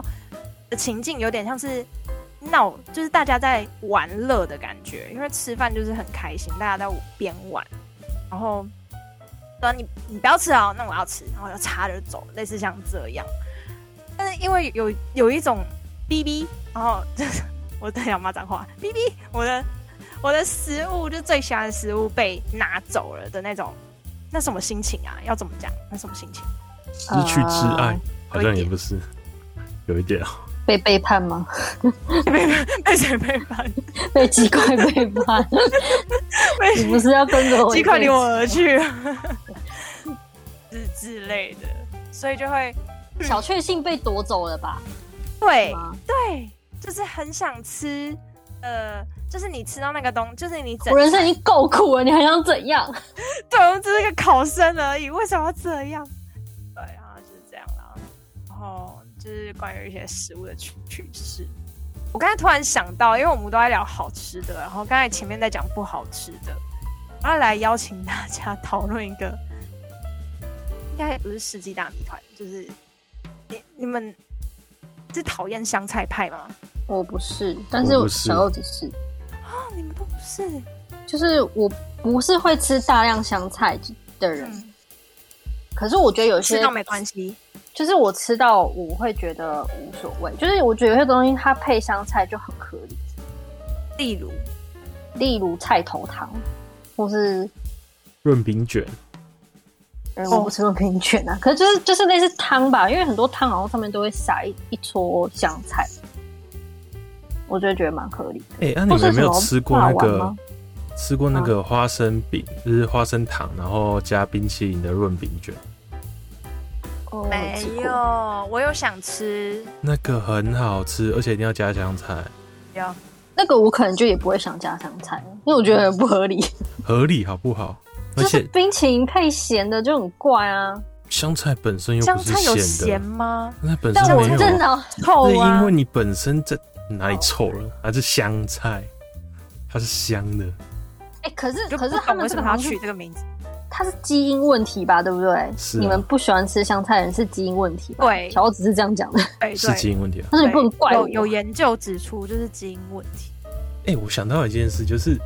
的情境有点像是闹，就是大家在玩乐的感觉，因为吃饭就是很开心，大家在边玩，然后说你你不要吃啊，那我要吃，然后就插着走，类似像这样。但是因为有有一种哔哔，然后就是我在讲骂脏话，哔哔，我的我的食物就最喜欢的食物被拿走了的那种，那什么心情啊？要怎么讲？那什么心情？失去挚爱，呃、好像也不是，有一点啊。被背叛吗？被 被谁背叛？被鸡块背叛？你不是要跟着我？鸡块离我而去，之之类的，所以就会。小确幸被夺走了吧？对对，就是很想吃，呃，就是你吃到那个东，就是你整。我人生已经够苦了，你还想怎样？对，我们只是个考生而已，为什么要这样？对，然后就是这样啦。然后就是关于一些食物的趣趣事。我刚才突然想到，因为我们都在聊好吃的，然后刚才前面在讲不好吃的，然后来邀请大家讨论一个，应该不是世纪大谜团，就是。你你们是讨厌香菜派吗？我不是，但是我小柚子是。啊，你们都不是？就是我不是会吃大量香菜的人，嗯、可是我觉得有些吃到没关系。就是我吃到我会觉得无所谓，就是我觉得有些东西它配香菜就很合理。例如，例如菜头汤，或是润饼卷。嗯、我不吃润饼卷啊，可是就是就是类似汤吧，因为很多汤好像上面都会撒一一撮香菜，我就会觉得蛮合理的。哎、欸，那、啊、你们有没有吃过那个吃过那个花生饼，就是花生糖，然后加冰淇淋的润饼卷？哦，没有，我有想吃。那个很好吃，而且一定要加香菜。有，那个我可能就也不会想加香菜，因为我觉得很不合理。合理好不好？而且冰淇淋配咸的就很怪啊！香菜本身又不是咸的，香菜有咸吗？那本身没有，真的臭啊！是因为你本身在哪里臭了？它是香菜？它是香的。哎、欸，可是可是他们为什么要取这个名字？它是基因问题吧？对不对？是、啊。你们不喜欢吃香菜人是基因问题吧？对，小欧只是这样讲的。对，是基因问题啊。但是你不能怪我。有有研究指出就是基因问题。哎、欸，我想到一件事，就是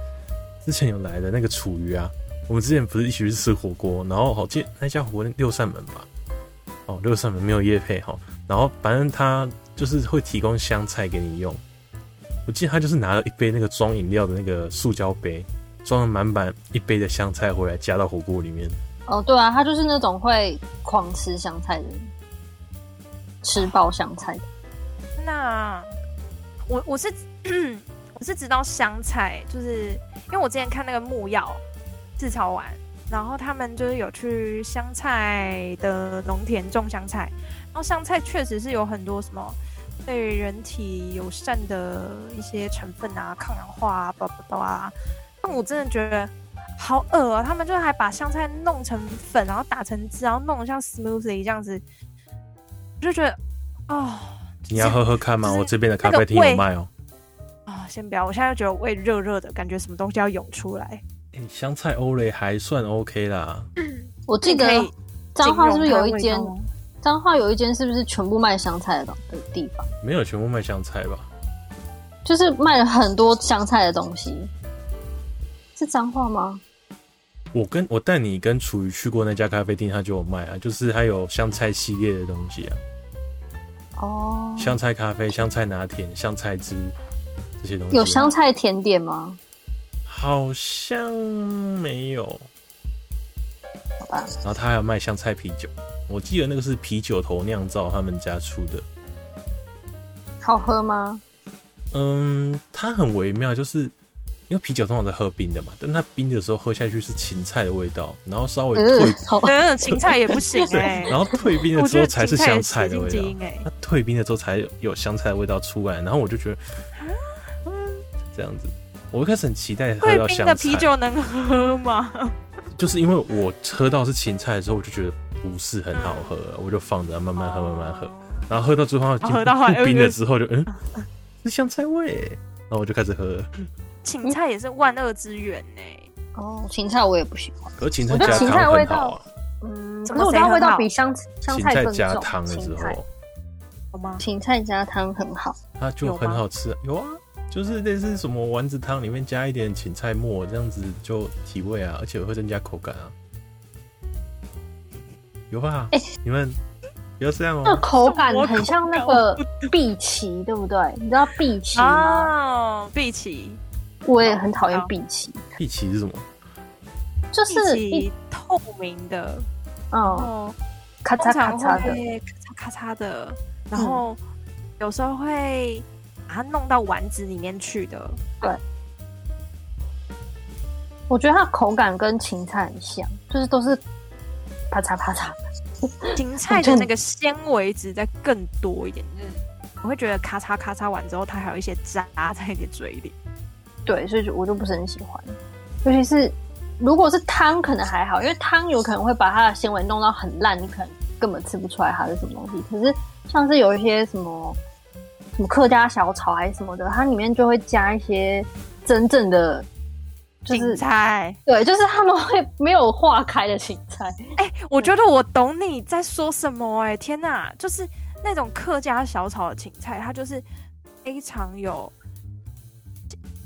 之前有来的那个楚瑜啊。我们之前不是一起去吃火锅，然后好记那家火锅六扇门吧，哦，六扇门没有叶配哈，然后反正他就是会提供香菜给你用。我记得他就是拿了一杯那个装饮料的那个塑胶杯，装了满满一杯的香菜回来加到火锅里面。哦，对啊，他就是那种会狂吃香菜的人，吃爆香菜的。那我我是 我是知道香菜，就是因为我之前看那个木曜。自嘲完，然后他们就是有去香菜的农田种香菜，然后香菜确实是有很多什么对人体友善的一些成分啊，抗氧化啊，巴拉巴拉啊。但我真的觉得好恶啊！他们就还把香菜弄成粉，然后打成汁，然后弄得像 smoothie 这样子，我就觉得哦。你要喝喝看吗？就是、我这边的咖啡厅有卖哦。啊、哦，先不要，我现在就觉得胃热热的，感觉什么东西要涌出来。欸、香菜欧蕾还算 OK 啦。嗯我记得彰化是不是有一间？彰化有一间是不是全部卖香菜的的地方？没有全部卖香菜吧？就是卖了很多香菜的东西。是彰化吗？我跟我带你跟楚瑜去过那家咖啡厅，他就有卖啊，就是还有香菜系列的东西啊。哦。香菜咖啡、香菜拿铁、香菜汁这些东西。有香菜甜点吗？好像没有，好吧。然后他还有卖香菜啤酒，我记得那个是啤酒头酿造他们家出的。好喝吗？嗯，它很微妙，就是因为啤酒通常在喝冰的嘛，但它冰的时候喝下去是芹菜的味道，然后稍微退，嗯，芹菜也不行 哎、欸。然后退冰了之后才是香菜的味道，它退冰了之后才有香菜的味道出来，然后我就觉得，嗯，这样子。我一开始很期待喝到香菜。的啤酒能喝吗？就是因为我喝到是芹菜的时候，我就觉得不是很好喝，我就放着慢慢喝，慢慢喝。然后喝到最后，喝到冰了之后就嗯，是香菜味，然后我就开始喝。芹菜也是万恶之源呢。哦，芹菜我也不喜欢。可是芹菜加汤很好菜味道啊，嗯，怎么可是我觉得味道比香香芹菜菜更重。加汤的时候，好吗？芹菜加汤很好。它就很好吃啊。有啊，就是类似什么丸子汤里面加一点芹菜末，这样子就提味啊，而且会增加口感啊。有吧？哎。你们不要这样那哦、口感？很像那个碧琪，对不对？你知道碧琪吗？哦，碧琪，我也很讨厌碧琪，碧琪是什么？就是一透明的，然嗯咔嚓咔嚓的，咔嚓咔嚓的，然后有时候会把它弄到丸子里面去的。对我觉得它口感跟芹菜很像，就是都是啪嚓啪嚓。芹菜的那个纤维质再更多一点，就是我会觉得咔嚓咔嚓完之后，它还有一些渣在你的嘴里。对，所以就我就不是很喜欢，尤其是如果是汤可能还好，因为汤有可能会把它的纤维弄到很烂，你可能根本吃不出来它是什么东西。可是像是有一些什么什么客家小炒还是什么的，它里面就会加一些真正的。就是芹菜，对，就是他们会没有化开的芹菜。哎、我觉得我懂你在说什么、哎，天哪，就是那种客家小炒的芹菜，它就是非常有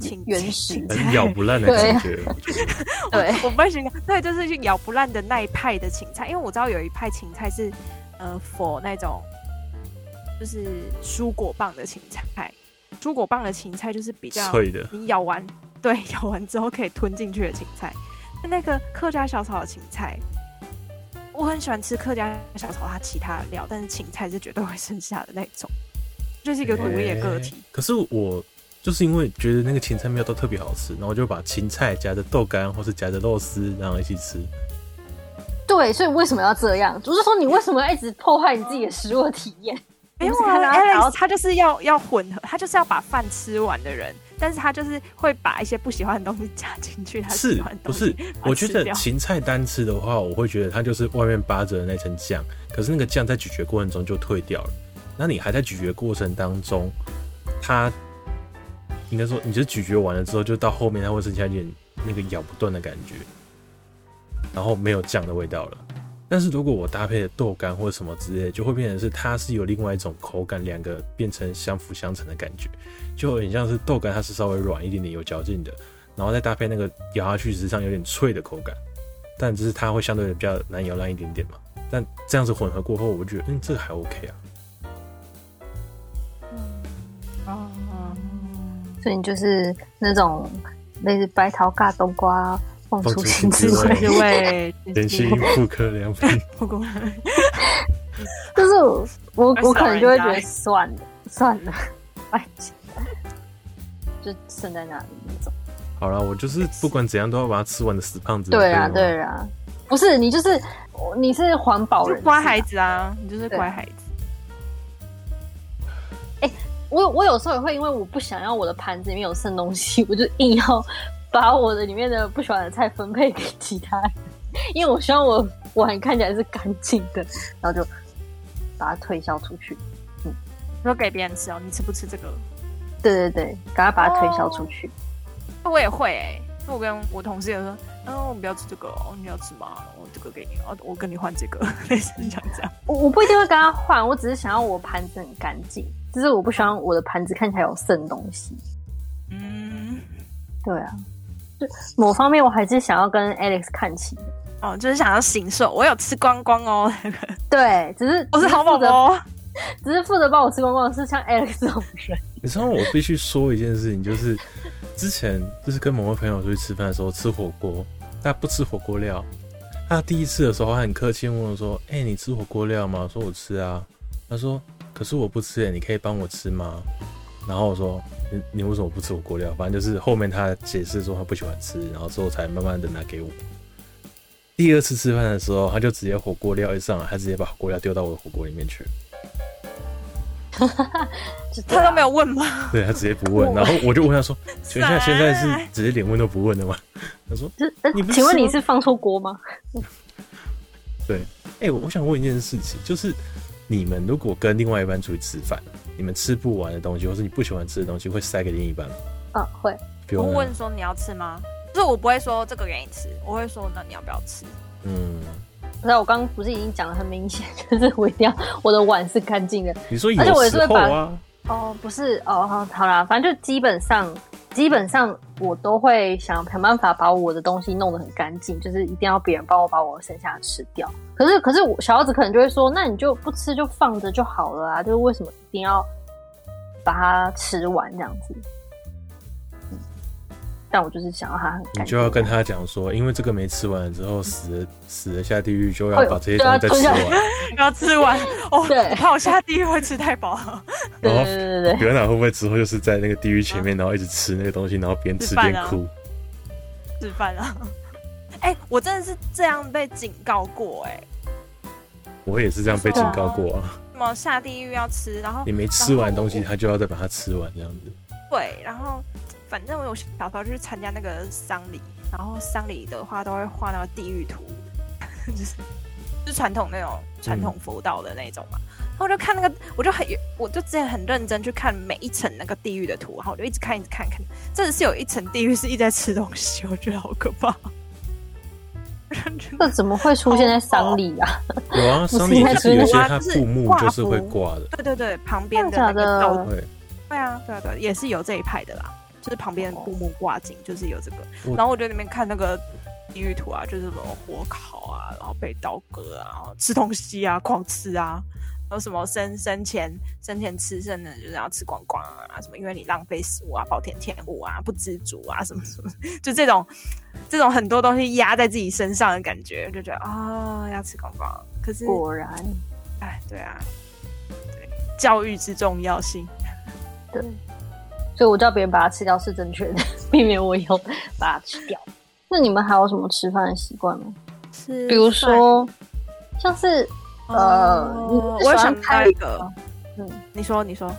芹原始很咬不烂的感觉。对，我不会形容，对，就是咬不烂的那一派的芹菜，因为我知道有一派芹菜是呃，for 那种就是蔬果棒的芹菜，蔬果棒的芹菜就是比较脆的，你咬完，对，咬完之后可以吞进去的芹菜。那那个客家小炒的芹菜，我很喜欢吃客家小炒它其他的料，但是芹菜是绝对会剩下的那种，就是一个独立的个体。可是我就是因为觉得那个芹菜没有都特别好吃，然后我就把芹菜夹着豆干或是夹着肉丝然后一起吃。对，所以为什么要这样？就是说，你为什么要一直破坏你自己的食物的体验？没有啊他想要，Alex 他就是要要混合，他就是要把饭吃完的人，但是他就是会把一些不喜欢的东西加进去。他喜是欢不是我觉得芹菜单吃的话，我会觉得它就是外面扒着的那层酱，可是那个酱在咀嚼过程中就退掉了。那你还在咀嚼过程当中，它应该说，你就咀嚼完了之后，就到后面它会剩下一点那个咬不断的感觉，然后没有酱的味道了。但是如果我搭配的豆干或者什么之类，就会变成是它是有另外一种口感，两个变成相辅相成的感觉，就有点像是豆干它是稍微软一点点有嚼劲的，然后再搭配那个咬下去实际上有点脆的口感，但只是它会相对的比较难咬烂一点点嘛。但这样子混合过后，我觉得嗯这个还 OK 啊。哦所以你就是那种类似白桃尬冬瓜放出放出新滋味新滋味滋味，连续妇科良品，不过 就是我我我可能就会觉得算了算了，哎，就剩在那里那种。好了，我就是不管怎样都要把它吃完的死胖子。对啊对啊，不是你就是你是环保人啊，乖孩子啊，你就是乖孩子。我我有时候也会因为我不想要我的盘子里面有剩东西，我就硬要把我的里面的不喜欢的菜分配给其他人，因为我希望我碗看起来是干净的，然后就把它推销出去。嗯说给别人吃哦，你吃不吃这个？对对对，赶快把它推销出去。我也会哎、欸，我跟我同事也说，嗯，我们不要吃这个哦，你要吃吗？我这个给你，哦，我跟你换这个，类似像这样。我我不一定会跟他换，我只是想要我盘子很干净，只是我不希望我的盘子看起来有剩东西。嗯，对啊，就某方面我还是想要跟 Alex 看齐的。哦，就是想要行瘦，我有吃光光哦，对，只是我是好宝只是负责宝哦。只是负责帮我吃光光的是像 Alex 这种人。你知道我必须说一件事情，就是之前就是跟某位朋友出去吃饭的时候吃火锅，他不吃火锅料。他第一次的时候，他很客气问我说：“哎、你吃火锅料吗？”我说：“我吃啊。”他说：“可是我不吃，哎，你可以帮我吃吗？”然后我说：“你你为什么不吃火锅料？”反正就是后面他解释说他不喜欢吃，然后之后才慢慢的拿给我。第二次吃饭的时候，他就直接火锅料一上来，他直接把火锅料丢到我的火锅里面去。他都没有问吗？对他直接不问，然后我就问他说：“请问一下，现在是直接连问都不问的吗？” 他说你请问你是放错锅吗？：“ 对，哎、我我想问一件事情，就是你们如果跟另外一半出去吃饭，你们吃不完的东西，或是你不喜欢吃的东西，会塞给另一半吗？啊，会。比如我问说你要吃吗？就是我不会说这个给你吃，我会说那你要不要吃？嗯，那我刚刚不是已经讲的很明显，就是我一定要我的碗是干净的。你说有时候啊？哦，不是哦，好，好啦，反正就基本上，基本上我都会想想办法把我的东西弄得很干净，就是一定要别人帮我把我剩下的吃掉。可是，可是我小孩子可能就会说，那你就不吃就放着就好了啊，就是为什么一定要把它吃完这样子？但我就是想要他很，你就要跟他讲说，因为这个没吃完之后死了，死了下地狱就要把这些东西再吃完，要吃完哦。对，我怕我下地狱会吃太饱。对对对对，别人会不会之后就是在那个地狱前面，然后一直吃那个东西，然后边吃边哭？吃饭啊！哎、欸，我真的是这样被警告过哎、欸。我也是这样被警告过啊。什么下地狱要吃，然后你没吃完东西，他就要再把它吃完这样子。对，然后。反正我有小时候就是参加那个丧礼，然后丧礼的话都会画那个地狱图，就是就是传统那种传统佛道的那种嘛。嗯、然后我就看那个，我就很我就之前很认真去看每一层那个地狱的图，然后我就一直看一直看看，真的是有一层地狱是一直在吃东西，我觉得好可怕。这怎么会出现在丧礼啊？有啊，丧礼就是有些他布幕就是会挂的。对对对，旁边的那个刀对，对啊，对啊对，也是有这一派的啦。就是旁边布幕挂景，就是有这个。然后我觉得你们看那个地狱图啊，就是什么火烤啊，然后被刀割啊，然后吃东西啊，狂吃啊，然后什么生生前生前吃剩的，就是要吃光光啊，什么因为你浪费食物啊，暴殄天物啊，不知足啊，什么什么，就这种这种很多东西压在自己身上的感觉，就觉得啊、哦，要吃光光。可是果然，哎，对啊，对，教育之重要性，对。所以我叫别人把它吃掉是正确的，避免我以后把它吃掉。那你们还有什么吃饭的习惯吗？是，比如说，像是呃，哦、我想开一个，嗯，你说，你说，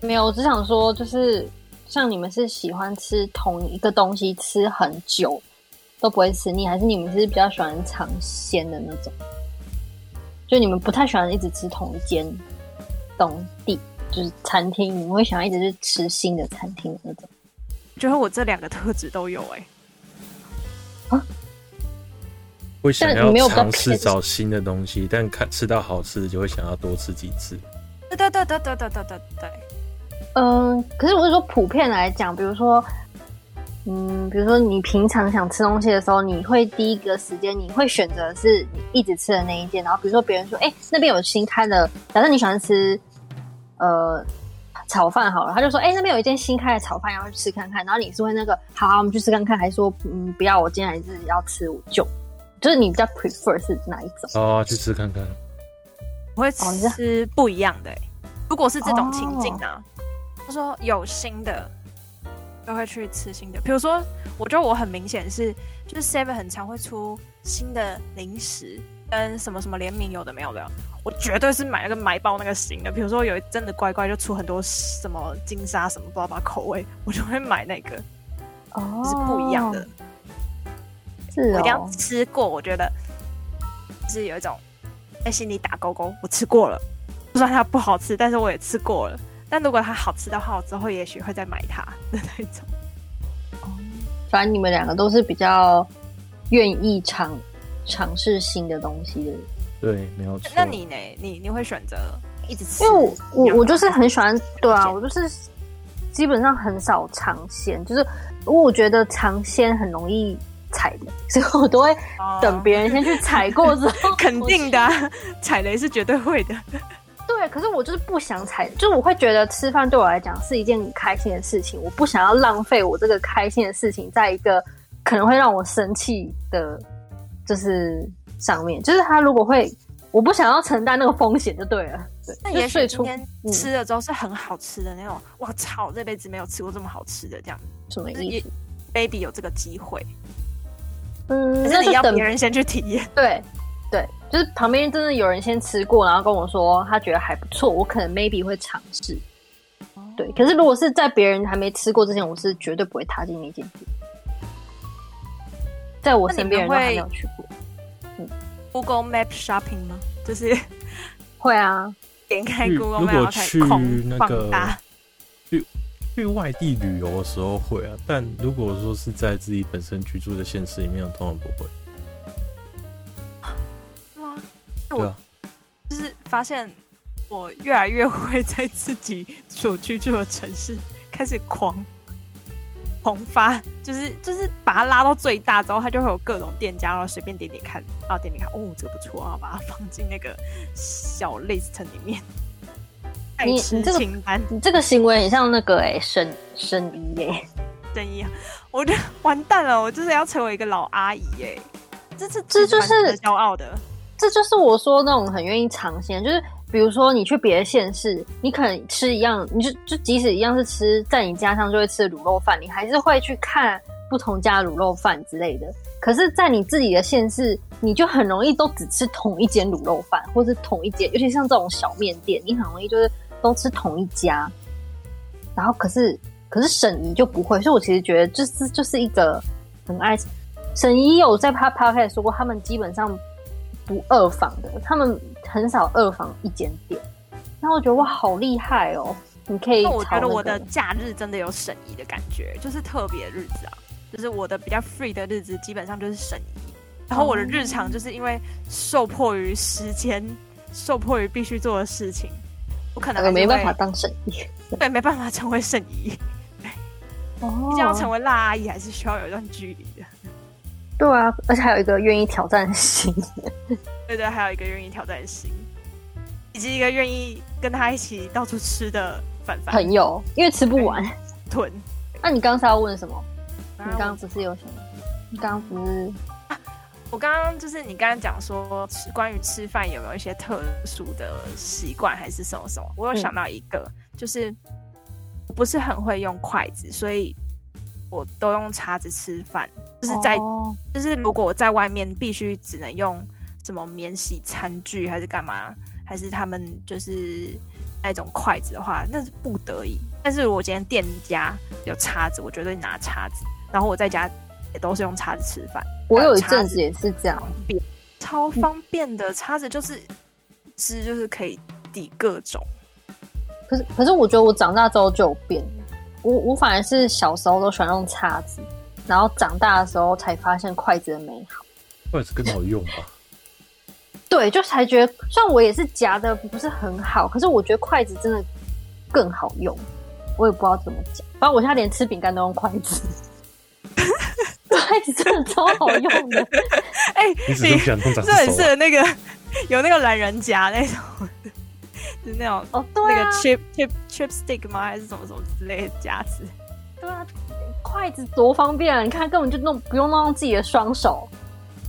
没有，我只想说，就是像你们是喜欢吃同一个东西吃很久都不会吃腻，还是你们是比较喜欢尝鲜的那种？就你们不太喜欢一直吃同一间东地。就是餐厅，你们会想要一直去吃新的餐厅的那种？觉得我这两个特质都有哎、欸。啊？会想要尝试找新的东西，但看吃到好吃的就会想要多吃几次。对对对对对对对对对。嗯，可是我是说普遍来讲，比如说，嗯，比如说你平常想吃东西的时候，你会第一个时间你会选择是你一直吃的那一件，然后比如说别人说，哎、欸，那边有新开的，假设你喜欢吃。呃，炒饭好了，他就说，哎、欸，那边有一间新开的炒饭，要去吃看看。然后你是会那个，好，好，我们去吃看看，还是说，嗯，不要，我今天还是要吃，我就，就是你比较 prefer 是哪一种？哦，去吃看看。我会吃不一样的、欸，如果是这种情境啊，他、哦、说有新的，就会去吃新的。比如说，我觉得我很明显是，就是 Seven 很常会出新的零食。跟什么什么联名有的没有的，我绝对是买那个买包那个型的。比如说有一真的乖乖就出很多什么金沙什么不知道吧口味，我就会买那个。哦，是不一样的。是哦。我一定要吃过，我觉得就是有一种在心里打勾勾。我吃过了，就算它不好吃，但是我也吃过了。但如果它好吃的话，我之后也许会再买它的 那种。哦，反正你们两个都是比较愿意尝。尝试新的东西的人，对，没有错。那你呢？你你会选择一直吃？因为我我我就是很喜欢，对啊，我就是基本上很少尝鲜，就是我觉得尝鲜很容易踩雷，所以我都会等别人先去踩过之后，肯定的、啊，踩雷是绝对会的。对，可是我就是不想踩，就是我会觉得吃饭对我来讲是一件很开心的事情，我不想要浪费我这个开心的事情在一个可能会让我生气的。就是上面，就是他如果会，我不想要承担那个风险就对了。对，那也许今天吃了之后是很好吃的那种，我、嗯、操，这辈子没有吃过这么好吃的这样。什么意思？Baby 有这个机会，嗯，那你要别人先去体验。对对，就是旁边真的有人先吃过，然后跟我说他觉得还不错，我可能 maybe 会尝试。哦、对，可是如果是在别人还没吃过之前，我是绝对不会踏进那间店。在我身边人都还没有去过。嗯，Google Map Shopping 吗？就是会啊，点开 Google Map 如果去那个去去外地旅游的时候会啊，但如果说是在自己本身居住的县市里面，我通常不会。哇，对啊，就是发现我越来越会在自己所居住的城市开始狂狂发，就是就是把它拉到最大之后，它就会有各种店家，然后随便点点看，然后点点看，哦，这个不错啊，把它放进那个小 list 里面。你你这个你这个行为很像那个哎、欸，沈沈姨哎，沈姨，我就完蛋了，我就是要成为一个老阿姨哎，这这这就是骄傲的，这就是我说那种很愿意尝鲜，就是比如说你去别的县市，你可能吃一样，你就就即使一样是吃在你家乡就会吃的卤肉饭，你还是会去看不同家卤肉饭之类的。可是，在你自己的县市，你就很容易都只吃同一间卤肉饭，或是同一间，尤其像这种小面店，你很容易就是。都吃同一家，然后可是可是沈怡就不会，所以我其实觉得就是就是一个很爱沈怡有在他 podcast 说过，他们基本上不二访的，他们很少二访一间店。那我觉得哇，好厉害哦！你可以、那个，我觉得我的假日真的有沈怡的感觉，就是特别日子啊，就是我的比较 free 的日子，基本上就是沈怡。然后我的日常就是因为受迫于时间，受迫于必须做的事情。我可能我没办法当圣医，对，没办法成为圣医。哦，毕竟要成为辣阿姨，还是需要有一段距离的。对啊，而且还有一个愿意挑战的心。对对，还有一个愿意挑战的心，以及一个愿意跟他一起到处吃的凡凡朋友，因为吃不完囤。那、啊、你刚才要问什么？你刚刚不是有什么？你刚刚不是？我刚刚就是你刚刚讲说吃关于吃饭有没有一些特殊的习惯还是什么什么？我有想到一个，嗯、就是我不是很会用筷子，所以我都用叉子吃饭。就是在、哦、就是如果我在外面必须只能用什么免洗餐具还是干嘛，还是他们就是那种筷子的话，那是不得已。但是我今天店家有叉子，我绝对拿叉子。然后我在家也都是用叉子吃饭。我有一阵子也是这样，超方便的叉子，就是吃就是可以抵各种。可是可是我觉得我长大之后就有变，我我反而是小时候都喜欢用叉子，然后长大的时候才发现筷子的美好。筷子更好用吧？对，就才觉得，虽然我也是夹的不是很好，可是我觉得筷子真的更好用。我也不知道怎么讲，反正我现在连吃饼干都用筷子。筷子真的超好用的，哎、欸，你这很适合那个有那个懒人夹那种，就是那种哦，对、啊，那个 chip chip chip stick 吗？还是什么什么之类的夹子？对啊，筷子多方便啊！你看，根本就弄不用弄自己的双手，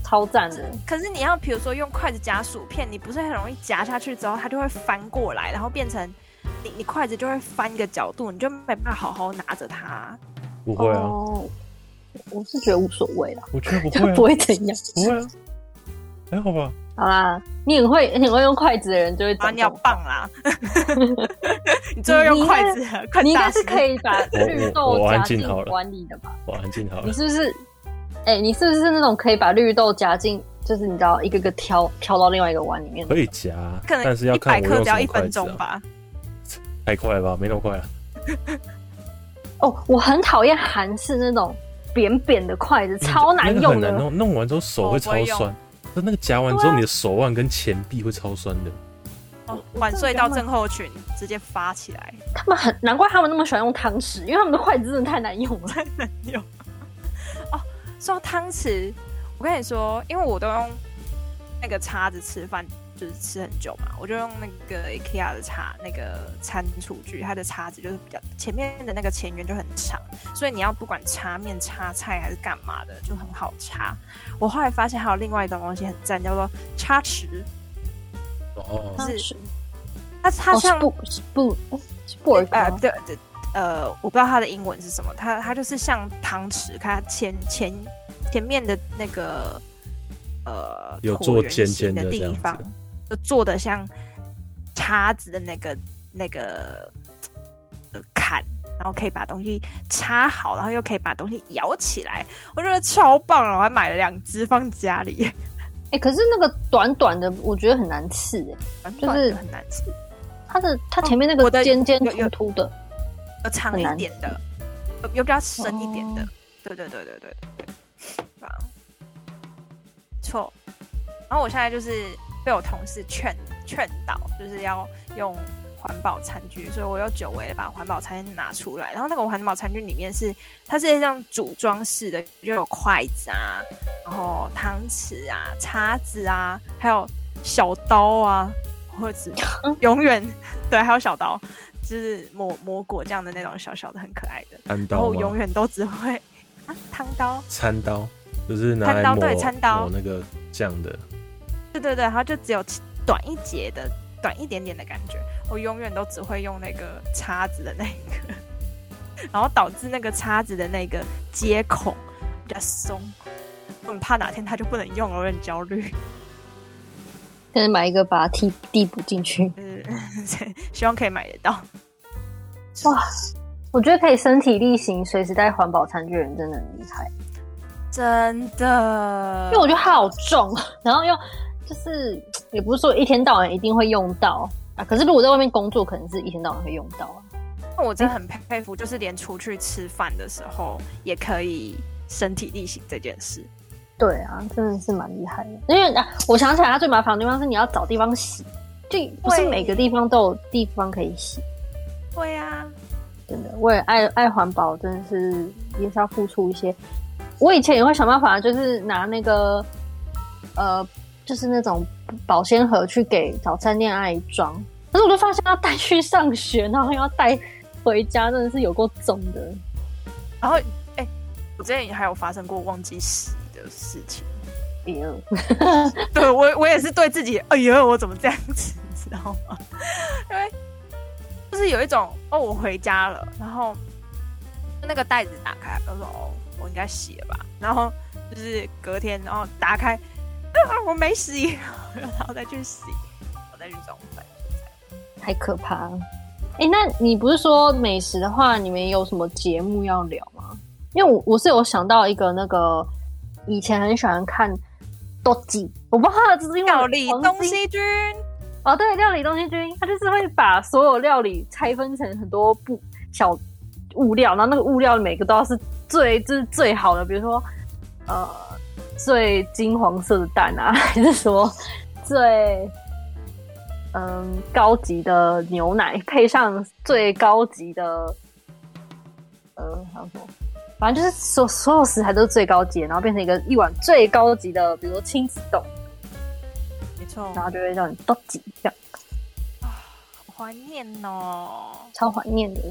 超赞的。可是你要比如说用筷子夹薯片，你不是很容易夹下去之后，它就会翻过来，然后变成你你筷子就会翻一个角度，你就没办法好好拿着它。不会啊。哦我是觉得无所谓啦，我觉得不会、啊，不会怎样，不会啊，还好吧。好啦，你很会，你很会用筷子的人就会啊，你好棒啦！你最会用筷子，你应该是可以把绿豆夹进碗里的吧？我安静好了。你是不是？哎、欸，你是不是那种可以把绿豆夹进，就是你知道一个个挑挑到另外一个碗里面？可以夹，可能但是要看我用什么筷子、啊、一百克只要一分钟吧？太快了吧？没那么快啊！哦，我很讨厌韩式那种。扁扁的筷子超难用的，那个、很难弄，弄完之后手会超酸。那那个夹完之后，你的手腕跟前臂会超酸的。哦，晚睡到症候群直接发起来。他们很难怪他们那么喜欢用汤匙，因为他们的筷子真的太难用了，太难用。哦，说到汤匙，我跟你说，因为我都用那个叉子吃饭。就是吃很久嘛，我就用那个 IKEA 的叉，那个餐厨具，它的叉子就是比较前面的那个前缘就很长，所以你要不管插面、插菜还是干嘛的，就很好插。我后来发现还有另外一种东西很赞，叫做叉匙。哦，是它它像不不不呃对对呃，我不知道它的英文是什么，它它就是像汤匙，它前前前面的那个呃有做尖尖的地方。就做的像叉子的那个那个砍，然后可以把东西插好，然后又可以把东西摇起来，我觉得超棒了。我还买了两只放家里。哎、欸，可是那个短短的，我觉得很难刺，哎，就是很难刺。它的它前面那个尖尖凸凸的，呃长一点的，有比较深一点的。对对对对对对，啊，错。然后我现在就是被我同事劝劝导，就是要用环保餐具，所以我又久违的把环保餐具拿出来。然后那个环保餐具里面是它是这样组装式的，就有筷子啊，然后汤匙啊、叉子啊，还有小刀啊，或者永远对，还有小刀，就是磨磨果酱的那种小小的很可爱的。然后永远都只会 啊。汤刀、餐刀，就是拿来磨磨那个酱的。对对对，然后就只有短一截的、短一点点的感觉。我永远都只会用那个叉子的那个，然后导致那个叉子的那个接孔比较松，我很怕哪天它就不能用了，我很焦虑。现在买一个把它替递补进去，嗯，希望可以买得到。哇！我觉得可以身体力行，随时带环保餐具的人真的很厉害，真的。因为我觉得它好重，然后又就是也不是说一天到晚一定会用到啊。可是如果在外面工作，可能是一天到晚会用到啊。那我真的很佩服，就是连出去吃饭的时候也可以身体力行这件事。对啊，真的是蛮厉害的。因为啊，我想起来，它最麻烦的地方是你要找地方洗，就不是每个地方都有地方可以洗。对呀。真的，我也爱爱环保，真的是也是要付出一些。我以前也会想办法，就是拿那个呃，就是那种保鲜盒去给早餐店阿姨装。可是我就发现要带去上学，然后要带回家，真的是有够重的。然后，哎、欸，我之前还有发生过忘记洗的事情。哎呦，对我我也是对自己，哎呦，我怎么这样子，你知道吗？因为。就是有一种哦，我回家了，然后那个袋子打开，我说哦，我应该洗了吧。然后就是隔天，然后打开，啊，我没洗，然后再去洗，我再去装饭，太可怕了。哎，那你不是说美食的话，你们有什么节目要聊吗？因为我我是有想到一个那个以前很喜欢看多吉，我不知道这是因为料理东西君。哦，对，料理东西君，他就是会把所有料理拆分成很多不小物料，然后那个物料每个都要是最就是最好的，比如说呃最金黄色的蛋啊，还是什么最嗯高级的牛奶，配上最高级的呃还有什么，反正就是所所有食材都是最高级的，然后变成一个一碗最高级的，比如说亲子丼。然后就会让你多几样啊，怀念哦，超怀念的。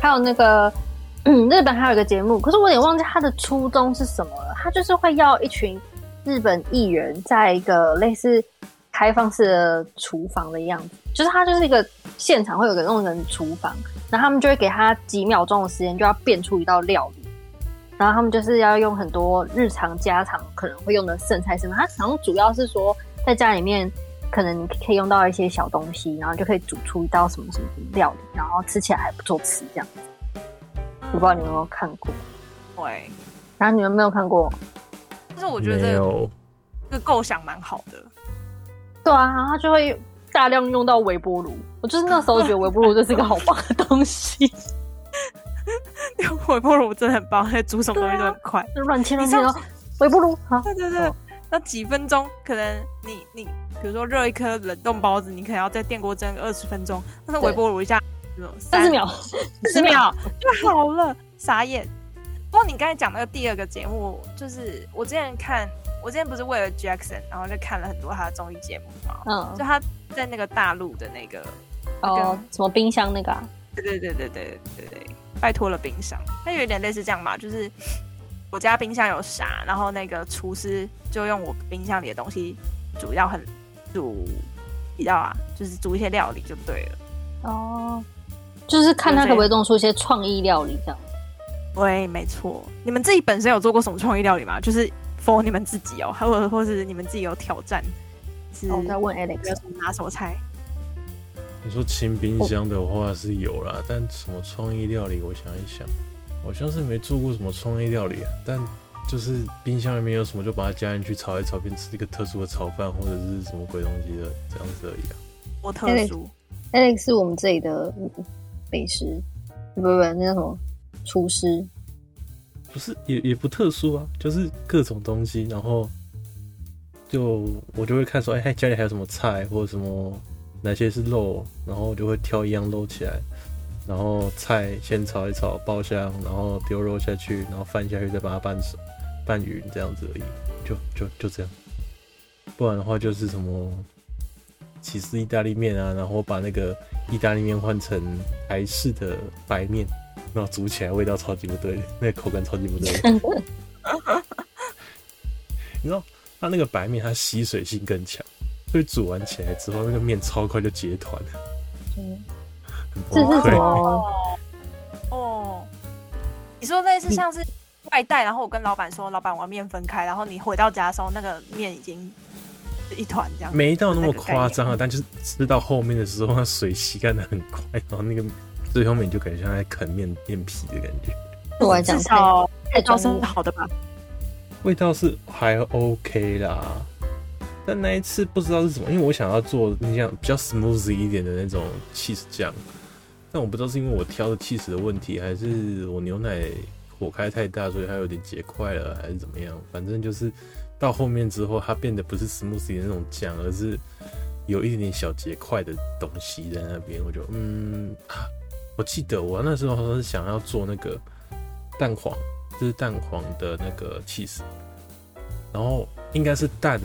还有那个，嗯，日本还有一个节目，可是我有点忘记它的初衷是什么了。他就是会要一群日本艺人，在一个类似开放式的厨房的样子，就是他就是一个现场会有个弄成厨房，然后他们就会给他几秒钟的时间，就要变出一道料理。然后他们就是要用很多日常家常可能会用的剩菜什么，他好像主要是说。在家里面，可能你可以用到一些小东西，然后就可以煮出一道什么什么料理，然后吃起来还不错吃这样子。我不知道你们有没有看过？对，然后你们没有看过？但是我觉得这个这个构想蛮好的。对啊，然后他就会大量用到微波炉。我就是那时候觉得微波炉就是一个好棒的东西。微波炉真的很棒，煮什么东西都很快，啊、乱切乱切哦。微波炉，好，对对对。那几分钟，可能你你比如说热一颗冷冻包子，你可能要在电锅蒸二十分钟，但是微波炉一下三十秒，十秒 就好了，傻眼。不过你刚才讲那个第二个节目，就是我之前看，我之前不是为了 Jackson，然后就看了很多他的综艺节目嘛，嗯，就他在那个大陆的那个哦，什么冰箱那个，啊，对对对对对对对，拜托了冰箱，它有点类似这样嘛，就是。我家冰箱有啥，然后那个厨师就用我冰箱里的东西煮，要很煮，比较啊，就是煮一些料理就对了。哦，就是看他可不可以弄出一些创意料理这样。对，没错。你们自己本身有做过什么创意料理吗？就是 for 你们自己哦，还有或是你们自己有挑战？是我在问 Alex 有什么拿手菜？你说清冰箱的话是有啦，但什么创意料理，我想一想。好像是没做过什么创意料理啊，但就是冰箱里面有什么就把它加进去炒一炒，变吃一个特殊的炒饭或者是什么鬼东西的这样子而已啊。我特殊，Alex 是我们这里的美食不不不，那叫什么厨师？不是，也也不特殊啊，就是各种东西，然后就我就会看说，哎、家里还有什么菜或者什么哪些是肉，然后我就会挑一样肉起来，然后菜先炒一炒爆香，然后丢肉下去，然后翻下去再把它拌熟拌匀这样子而已，就就就这样。不然的话就是什么起司意大利面啊，然后把那个意大利面换成台式的白面。然后煮起来味道超级不对，那个口感超级不对。你知道，它那个白面它吸水性更强，所以煮完起来之后，那个面超快就结团了。嗯，这是什么？哦，你说类似像是外带，然后我跟老板说，老板我要面分开，然后你回到家的时候，那个面已经一团这样。没到那么夸张啊，但就是吃到后面的时候，那水吸干的很快，然后那个。最后面就感觉像在啃面面皮的感觉。对我来讲，至少味道是好的吧？味道是还 OK 啦，但那一次不知道是什么，因为我想要做那像比较 smooth 一点的那种 cheese 酱，但我不知道是因为我挑的 cheese 的问题，还是我牛奶火开太大，所以它有点结块了，还是怎么样？反正就是到后面之后，它变得不是 smooth 的那种酱，而是有一点点小结块的东西在那边。我就嗯。我记得我那时候是想要做那个蛋黄，就是蛋黄的那个起司，然后应该是蛋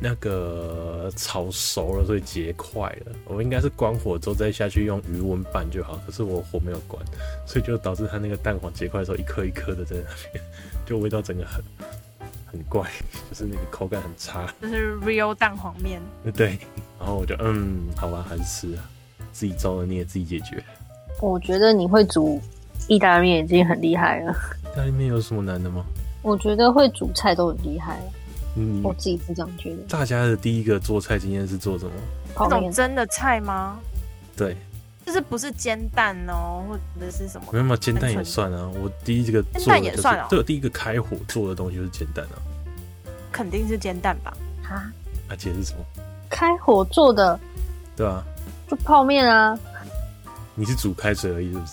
那个炒熟了，所以结块了。我应该是关火之后再下去用余温拌就好，可是我火没有关，所以就导致它那个蛋黄结块的时候一颗一颗的在那边，就味道整个很很怪，就是那个口感很差。就是 real 蛋黄面。对，然后我就嗯，好吧，还是吃啊，自己造的孽自己解决。我觉得你会煮意大利面已经很厉害了。意大利面有什么难的吗？我觉得会煮菜都很厉害。嗯，我自己是这样觉得。大家的第一个做菜经验是做什么？那种蒸的菜吗？对，就是不是煎蛋哦，或者是什么？没有没有，煎蛋也算啊。我第一个煎蛋也算哦。对，第一个开火做的东西就是煎蛋啊。肯定是煎蛋吧？啊？阿姐是什么？开火做的？对啊，就泡面啊。你是煮开水而已，是不是？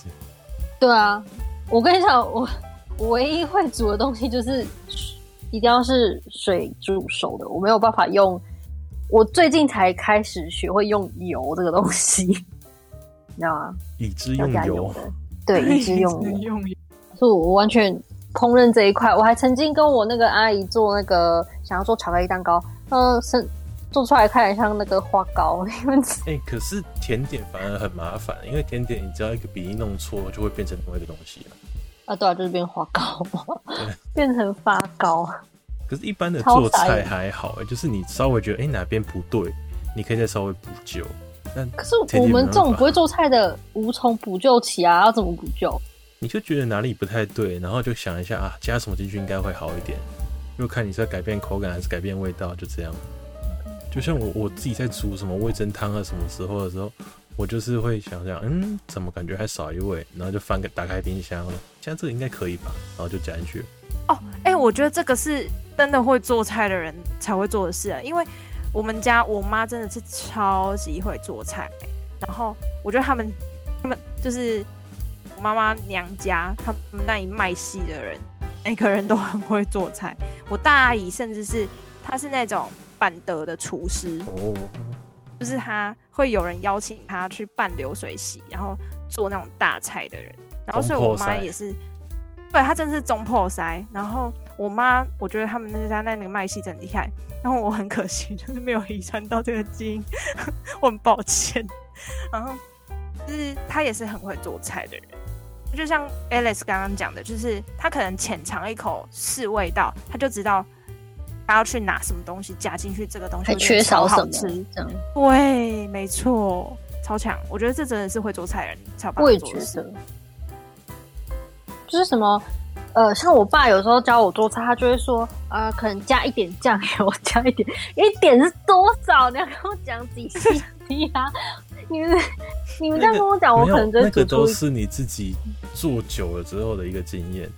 对啊，我跟你讲，我我唯一会煮的东西就是一定要是水煮熟的，我没有办法用。我最近才开始学会用油这个东西，你知道吗？已 知用油，对，已知用油。所以我完全烹饪这一块，我还曾经跟我那个阿姨做那个想要做巧克力蛋糕，嗯，是。做出来看起来像那个花糕，因为 哎、欸，可是甜点反而很麻烦，因为甜点你只要一个比例弄错，就会变成另外一个东西了。啊，对啊，就是变花糕嘛，变成发糕。可是，一般的做菜还好，哎，就是你稍微觉得哎、欸、哪边不对，你可以再稍微补救。但可是我们这种不会做菜的，无从补救起啊，要怎么补救？你就觉得哪里不太对，然后就想一下啊，加什么进去应该会好一点。就看你是要改变口感还是改变味道，就这样。就像我我自己在煮什么味噌汤啊，什么时候的时候，我就是会想想，嗯，怎么感觉还少一味，然后就翻个打开冰箱了，这样这个应该可以吧，然后就加进去。哦，哎、欸，我觉得这个是真的会做菜的人才会做的事啊，因为我们家我妈真的是超级会做菜，然后我觉得他们他们就是我妈妈娘家他们那一卖戏的人，每个人都很会做菜。我大阿姨甚至是她是那种。板德的厨师，oh. 就是他会有人邀请他去办流水席，然后做那种大菜的人。然后所以我妈也是，对，他真的是中破塞。然后我妈，我觉得他们那家那那个麦系真厉害。然后我很可惜，就是没有遗传到这个基因，我很抱歉。然后就是他也是很会做菜的人，就像 Alice 刚刚讲的，就是他可能浅尝一口试味道，他就知道。他要去拿什么东西加进去，这个东西还缺少什么？这样对，没错，超强。我觉得这真的是会做菜人才有办法做的事。就是什么，呃，像我爸有时候教我做菜，他就会说，呃，可能加一点酱油，加一点，一点是多少？你要跟我讲几细细啊！你们你们这样跟我讲，那个、我可能就那个都是你自己做久了之后的一个经验。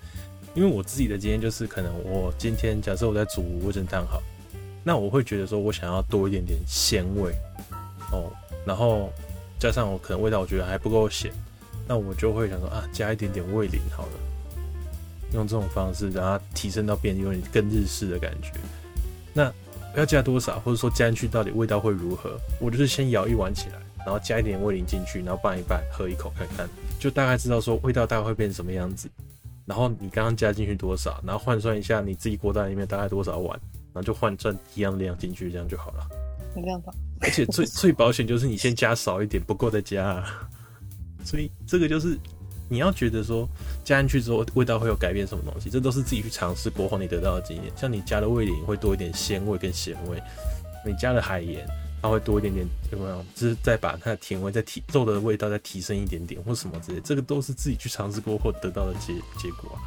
因为我自己的经验就是，可能我今天假设我在煮味噌汤好，那我会觉得说我想要多一点点鲜味哦，然后加上我可能味道我觉得还不够咸，那我就会想说啊，加一点点味淋好了，用这种方式让它提升到变得有点更日式的感觉。那要加多少，或者说加进去到底味道会如何？我就是先舀一碗起来，然后加一点味淋进去，然后拌一拌，喝一口看看，就大概知道说味道大概会变成什么样子。然后你刚刚加进去多少，然后换算一下你自己锅袋里面大概多少碗，然后就换算一样量进去，这样就好了。没办法。而且最最保险就是你先加少一点，不够再加啊。所以这个就是你要觉得说加进去之后味道会有改变什么东西，这都是自己去尝试过后你得到的经验。像你加了味醂会多一点鲜味跟咸味，你加了海盐它会多一点点有没有？就是再把它的甜味再提肉的味道再提升一点点或什么之类，这个都是自己去尝试过后得到的结结果啊。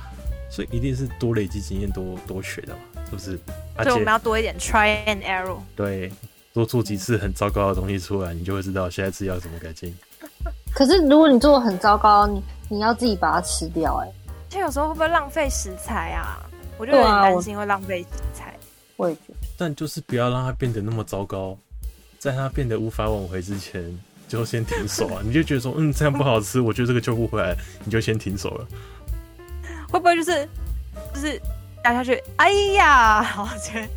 所以一定是多累积经验多多学的嘛，是不是？所以我们要多一点 try and error。对，多做几次很糟糕的东西出来，你就会知道下一次要怎么改进。可是，如果你做的很糟糕，你你要自己把它吃掉，欸，哎，其实有时候会不会浪费食材啊？我就有点担心会浪费食材。我也觉得，但就是不要让它变得那么糟糕，在它变得无法挽回之前，就先停手啊！你就觉得说，嗯，这样不好吃，我觉得这个救不回来，你就先停手了。会不会就是就是压下去？哎呀，好，觉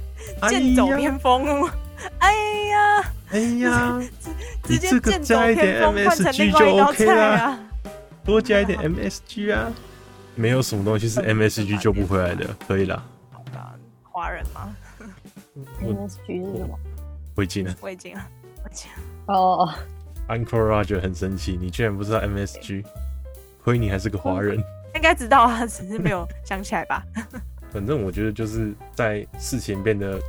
得剑走偏锋。哎呀，哎呀。你这个加一点 MSG 就 OK 啦，多加一点 MSG 啊，没有什么东西是 MSG 救不回来的，可以啦。华人吗？MSG 是什么？味精啊，味精啊，味精。哦，Uncle Roger 很生气，你居然不知道 MSG，亏你还是个华人。应该知道啊，只是没有想起来吧。反正我觉得就是在事情变得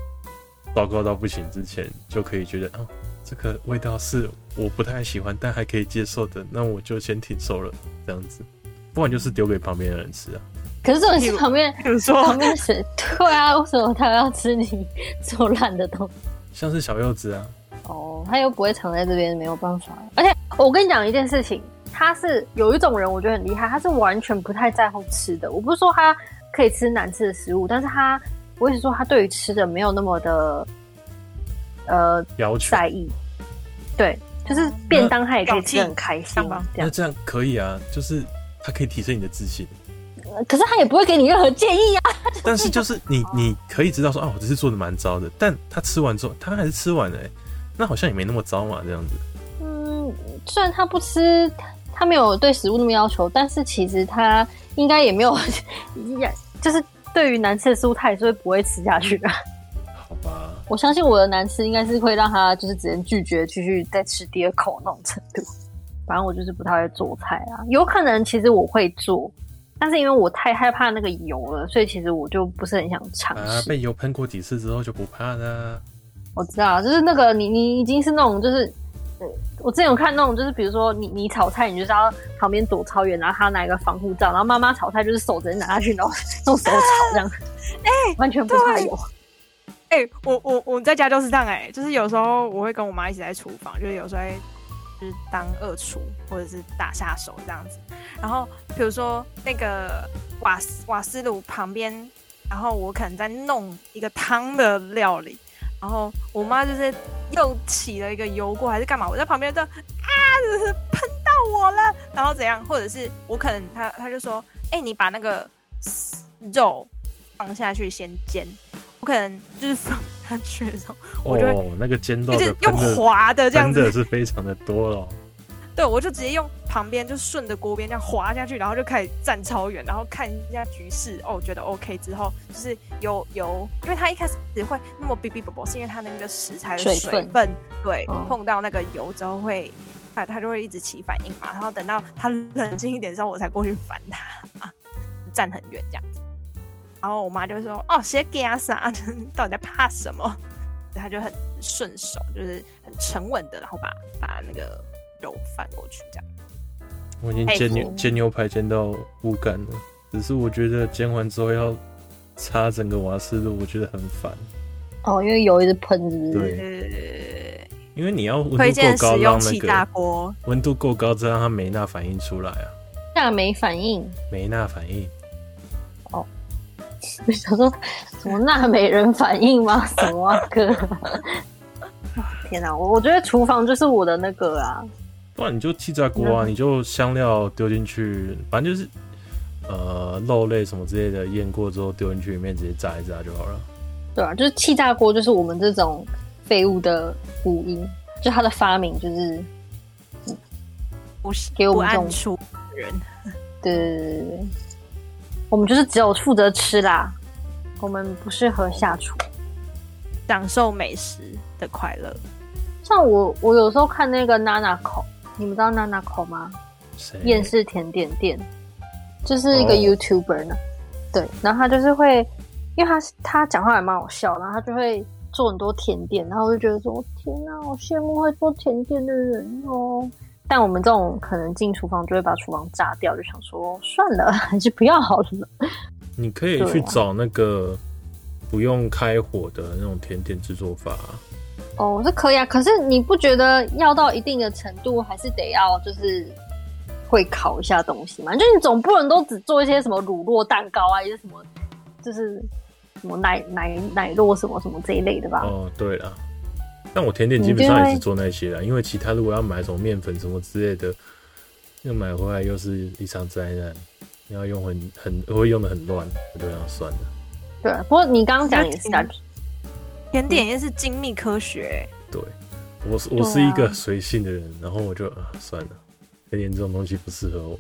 糟糕到不行之前，就可以觉得啊。这个味道是我不太喜欢，但还可以接受的，那我就先停手了，这样子，不然就是丢给旁边的人吃啊。可是这种是旁边，比如说旁边谁？对啊，为什么他要吃你做烂的东西？像是小柚子啊。哦，他又不会藏在这边，没有办法。而且我跟你讲一件事情，他是有一种人，我觉得很厉害，他是完全不太在乎吃的。我不是说他可以吃难吃的食物，但是他，我也是说他对于吃的没有那么的。呃，要求在意，对，就是便当他也可以吃很开心嘛。那这样可以啊，就是他可以提升你的自信。可是他也不会给你任何建议啊。但是就是你，你可以知道说啊，我这次做的蛮糟的，但他吃完之后，他还是吃完了，欸，那好像也没那么糟嘛，这样子。嗯，虽然他不吃，他没有对食物那么要求，但是其实他应该也没有，就是对于难吃的食物，他也是会不会吃下去的。我相信我的难吃应该是会让他就是只能拒绝继续再吃第二口那种程度。反正我就是不太会做菜啊，有可能其实我会做，但是因为我太害怕那个油了，所以其实我就不是很想尝试。啊，被油喷过几次之后就不怕了。我知道，就是那个你你已经是那种就是，我之前有看那种就是比如说你你炒菜，你就是要旁边躲超远，然后他拿一个防护罩，然后妈妈炒菜就是手直接拿下去，然后 用手炒这样，哎、欸，完全不怕油。我我我在家就是这样哎、就是有时候我会跟我妈一起在厨房，就是有时候会就是当二厨或者是打下手这样子。然后比如说那个瓦斯瓦斯炉旁边，然后我可能在弄一个汤的料理，然后我妈就是又起了一个油锅还是干嘛，我在旁边就啊，就是喷到我了，然后怎样？或者是我可能他他就说，哎、你把那个肉放下去先煎。我可能就是放下去的时候，我就会哦，那个尖刀就是用滑的这样子，真的是非常的多了。对，我就直接用旁边就顺着锅边这样滑下去，然后就开始站超远，然后看一下局势。哦，觉得 OK 之后，就是有有，因为它一开始只会那么哔哔啵啵，是因为它那个食材的水分，水分对、哦、碰到那个油之后会，它它就会一直起反应嘛。然后等到它冷静一点之后，我才过去烦它，站很远这样子。然后我妈就说：“哦，谁给啊啥？到底在怕什么？” 她就很顺手，就是很沉稳的，然后把把那个肉翻过去，这样。我已经煎牛煎牛排煎到无感了，只是我觉得煎完之后要擦整个瓦斯炉，我觉得很烦。哦，因为油一直喷，是不是？对，因为你要温度够高，让那个温度够高，再让它没那反应出来啊。那没反应？没那反应。你 想说什么纳美人反应吗？什么哥？天哪，我我觉得厨房就是我的那个啊，不然你就气炸锅啊，你就香料丢进去，反正就是呃肉类什么之类的腌过之后丢进去里面直接炸一炸就好了。对啊，就是气炸锅就是我们这种废物的福音，就它的发明就是，不是给我们这种出人。对对对对，我们就是只有负责吃啦，我们不适合下厨，享受美食的快乐。像我，我有时候看那个娜娜口。你们知道娜娜口吗？厌世甜点店，就是一个 YouTuber 呢。Oh. 对，然后他就是会，因为他他讲话还蛮好笑，然后他就会做很多甜点，然后我就觉得说，天哪，好羡慕会做甜点的人哦。但我们这种可能进厨房就会把厨房炸掉，就想说算了，还是不要好了。你可以去找那个不用开火的那种甜点制作法。哦，是可以啊，可是你不觉得要到一定的程度，还是得要就是会烤一下东西吗？就你总不能都只做一些什么乳酪蛋糕啊，一些什么就是什么奶奶奶酪什么什么这一类的吧？哦，对了，但我甜点基本上也是做那些啦，因为其他如果要买什么面粉什么之类的，又买回来又是一场灾难，你要用很很会用的很乱，我就想算了。对，不过你刚刚讲也是。甜点也是精密科学。对，我是我是一个随性的人，然后我就啊算了，甜点这种东西不适合我。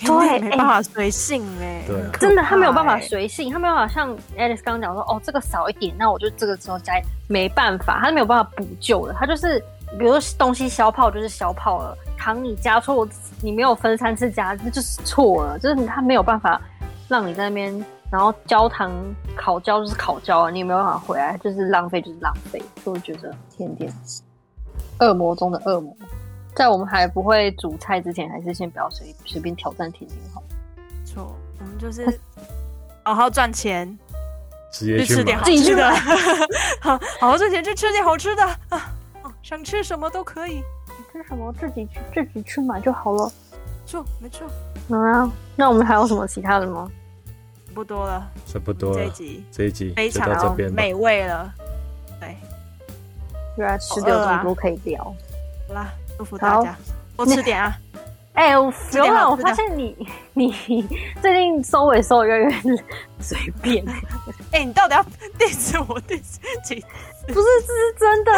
对，没办法随性哎。对，真的他没有办法随性，他没有办法像 Alice 刚刚讲说，哦，这个少一点，那我就这个时候加，没办法，他是没有办法补救的。他就是，比如说东西消泡就是消泡了，糖你加错，你没有分三次加，那就是错了，就是他没有办法让你在那边。然后焦糖烤焦就是烤焦啊，你也没有办法回来？就是浪费，就是浪费。所以我觉得甜点，恶魔中的恶魔，在我们还不会煮菜之前，还是先不要随随便挑战甜点好。错，我们就是好好赚钱，直接去 吃点好吃的，好好好赚钱去吃点好吃的啊！想吃什么都可以，吃什么自己去自己去买就好了。错，没错。啊，那我们还有什么其他的吗？不多了，差不多了。这一集，这一集非常美味了。对，原来吃的有这么多可以聊。好啦，祝福大家多吃点啊！哎，我有了，我发现你你最近收尾收的越来越随便。哎，你到底要 diss 我 diss 几？不是，这是真的。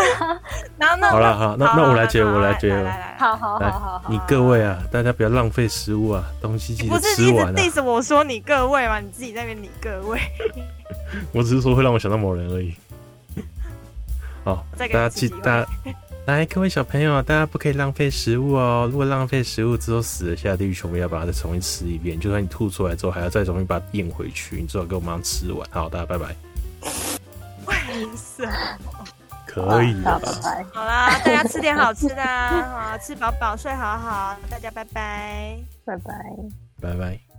然后那好了，好，那那我来接，我来接。好好好好，你各位啊，大家不要浪费食物啊，东西记得吃完。不是一直 diss 我说你各位嘛，你自己在那边你各位。我只是说会让我想到某人而已。好，大家记得。来，各位小朋友，大家不可以浪费食物哦。如果浪费食物之后死了下地狱，全部要把它再重新吃一遍。就算你吐出来之后，还要再重新把它咽回去，你最好给我马上吃完。好，大家拜拜。为什么？可以了。拜拜。好啦，大家吃点好吃的，好吃饱饱，睡好好。大家拜拜，拜拜，拜拜。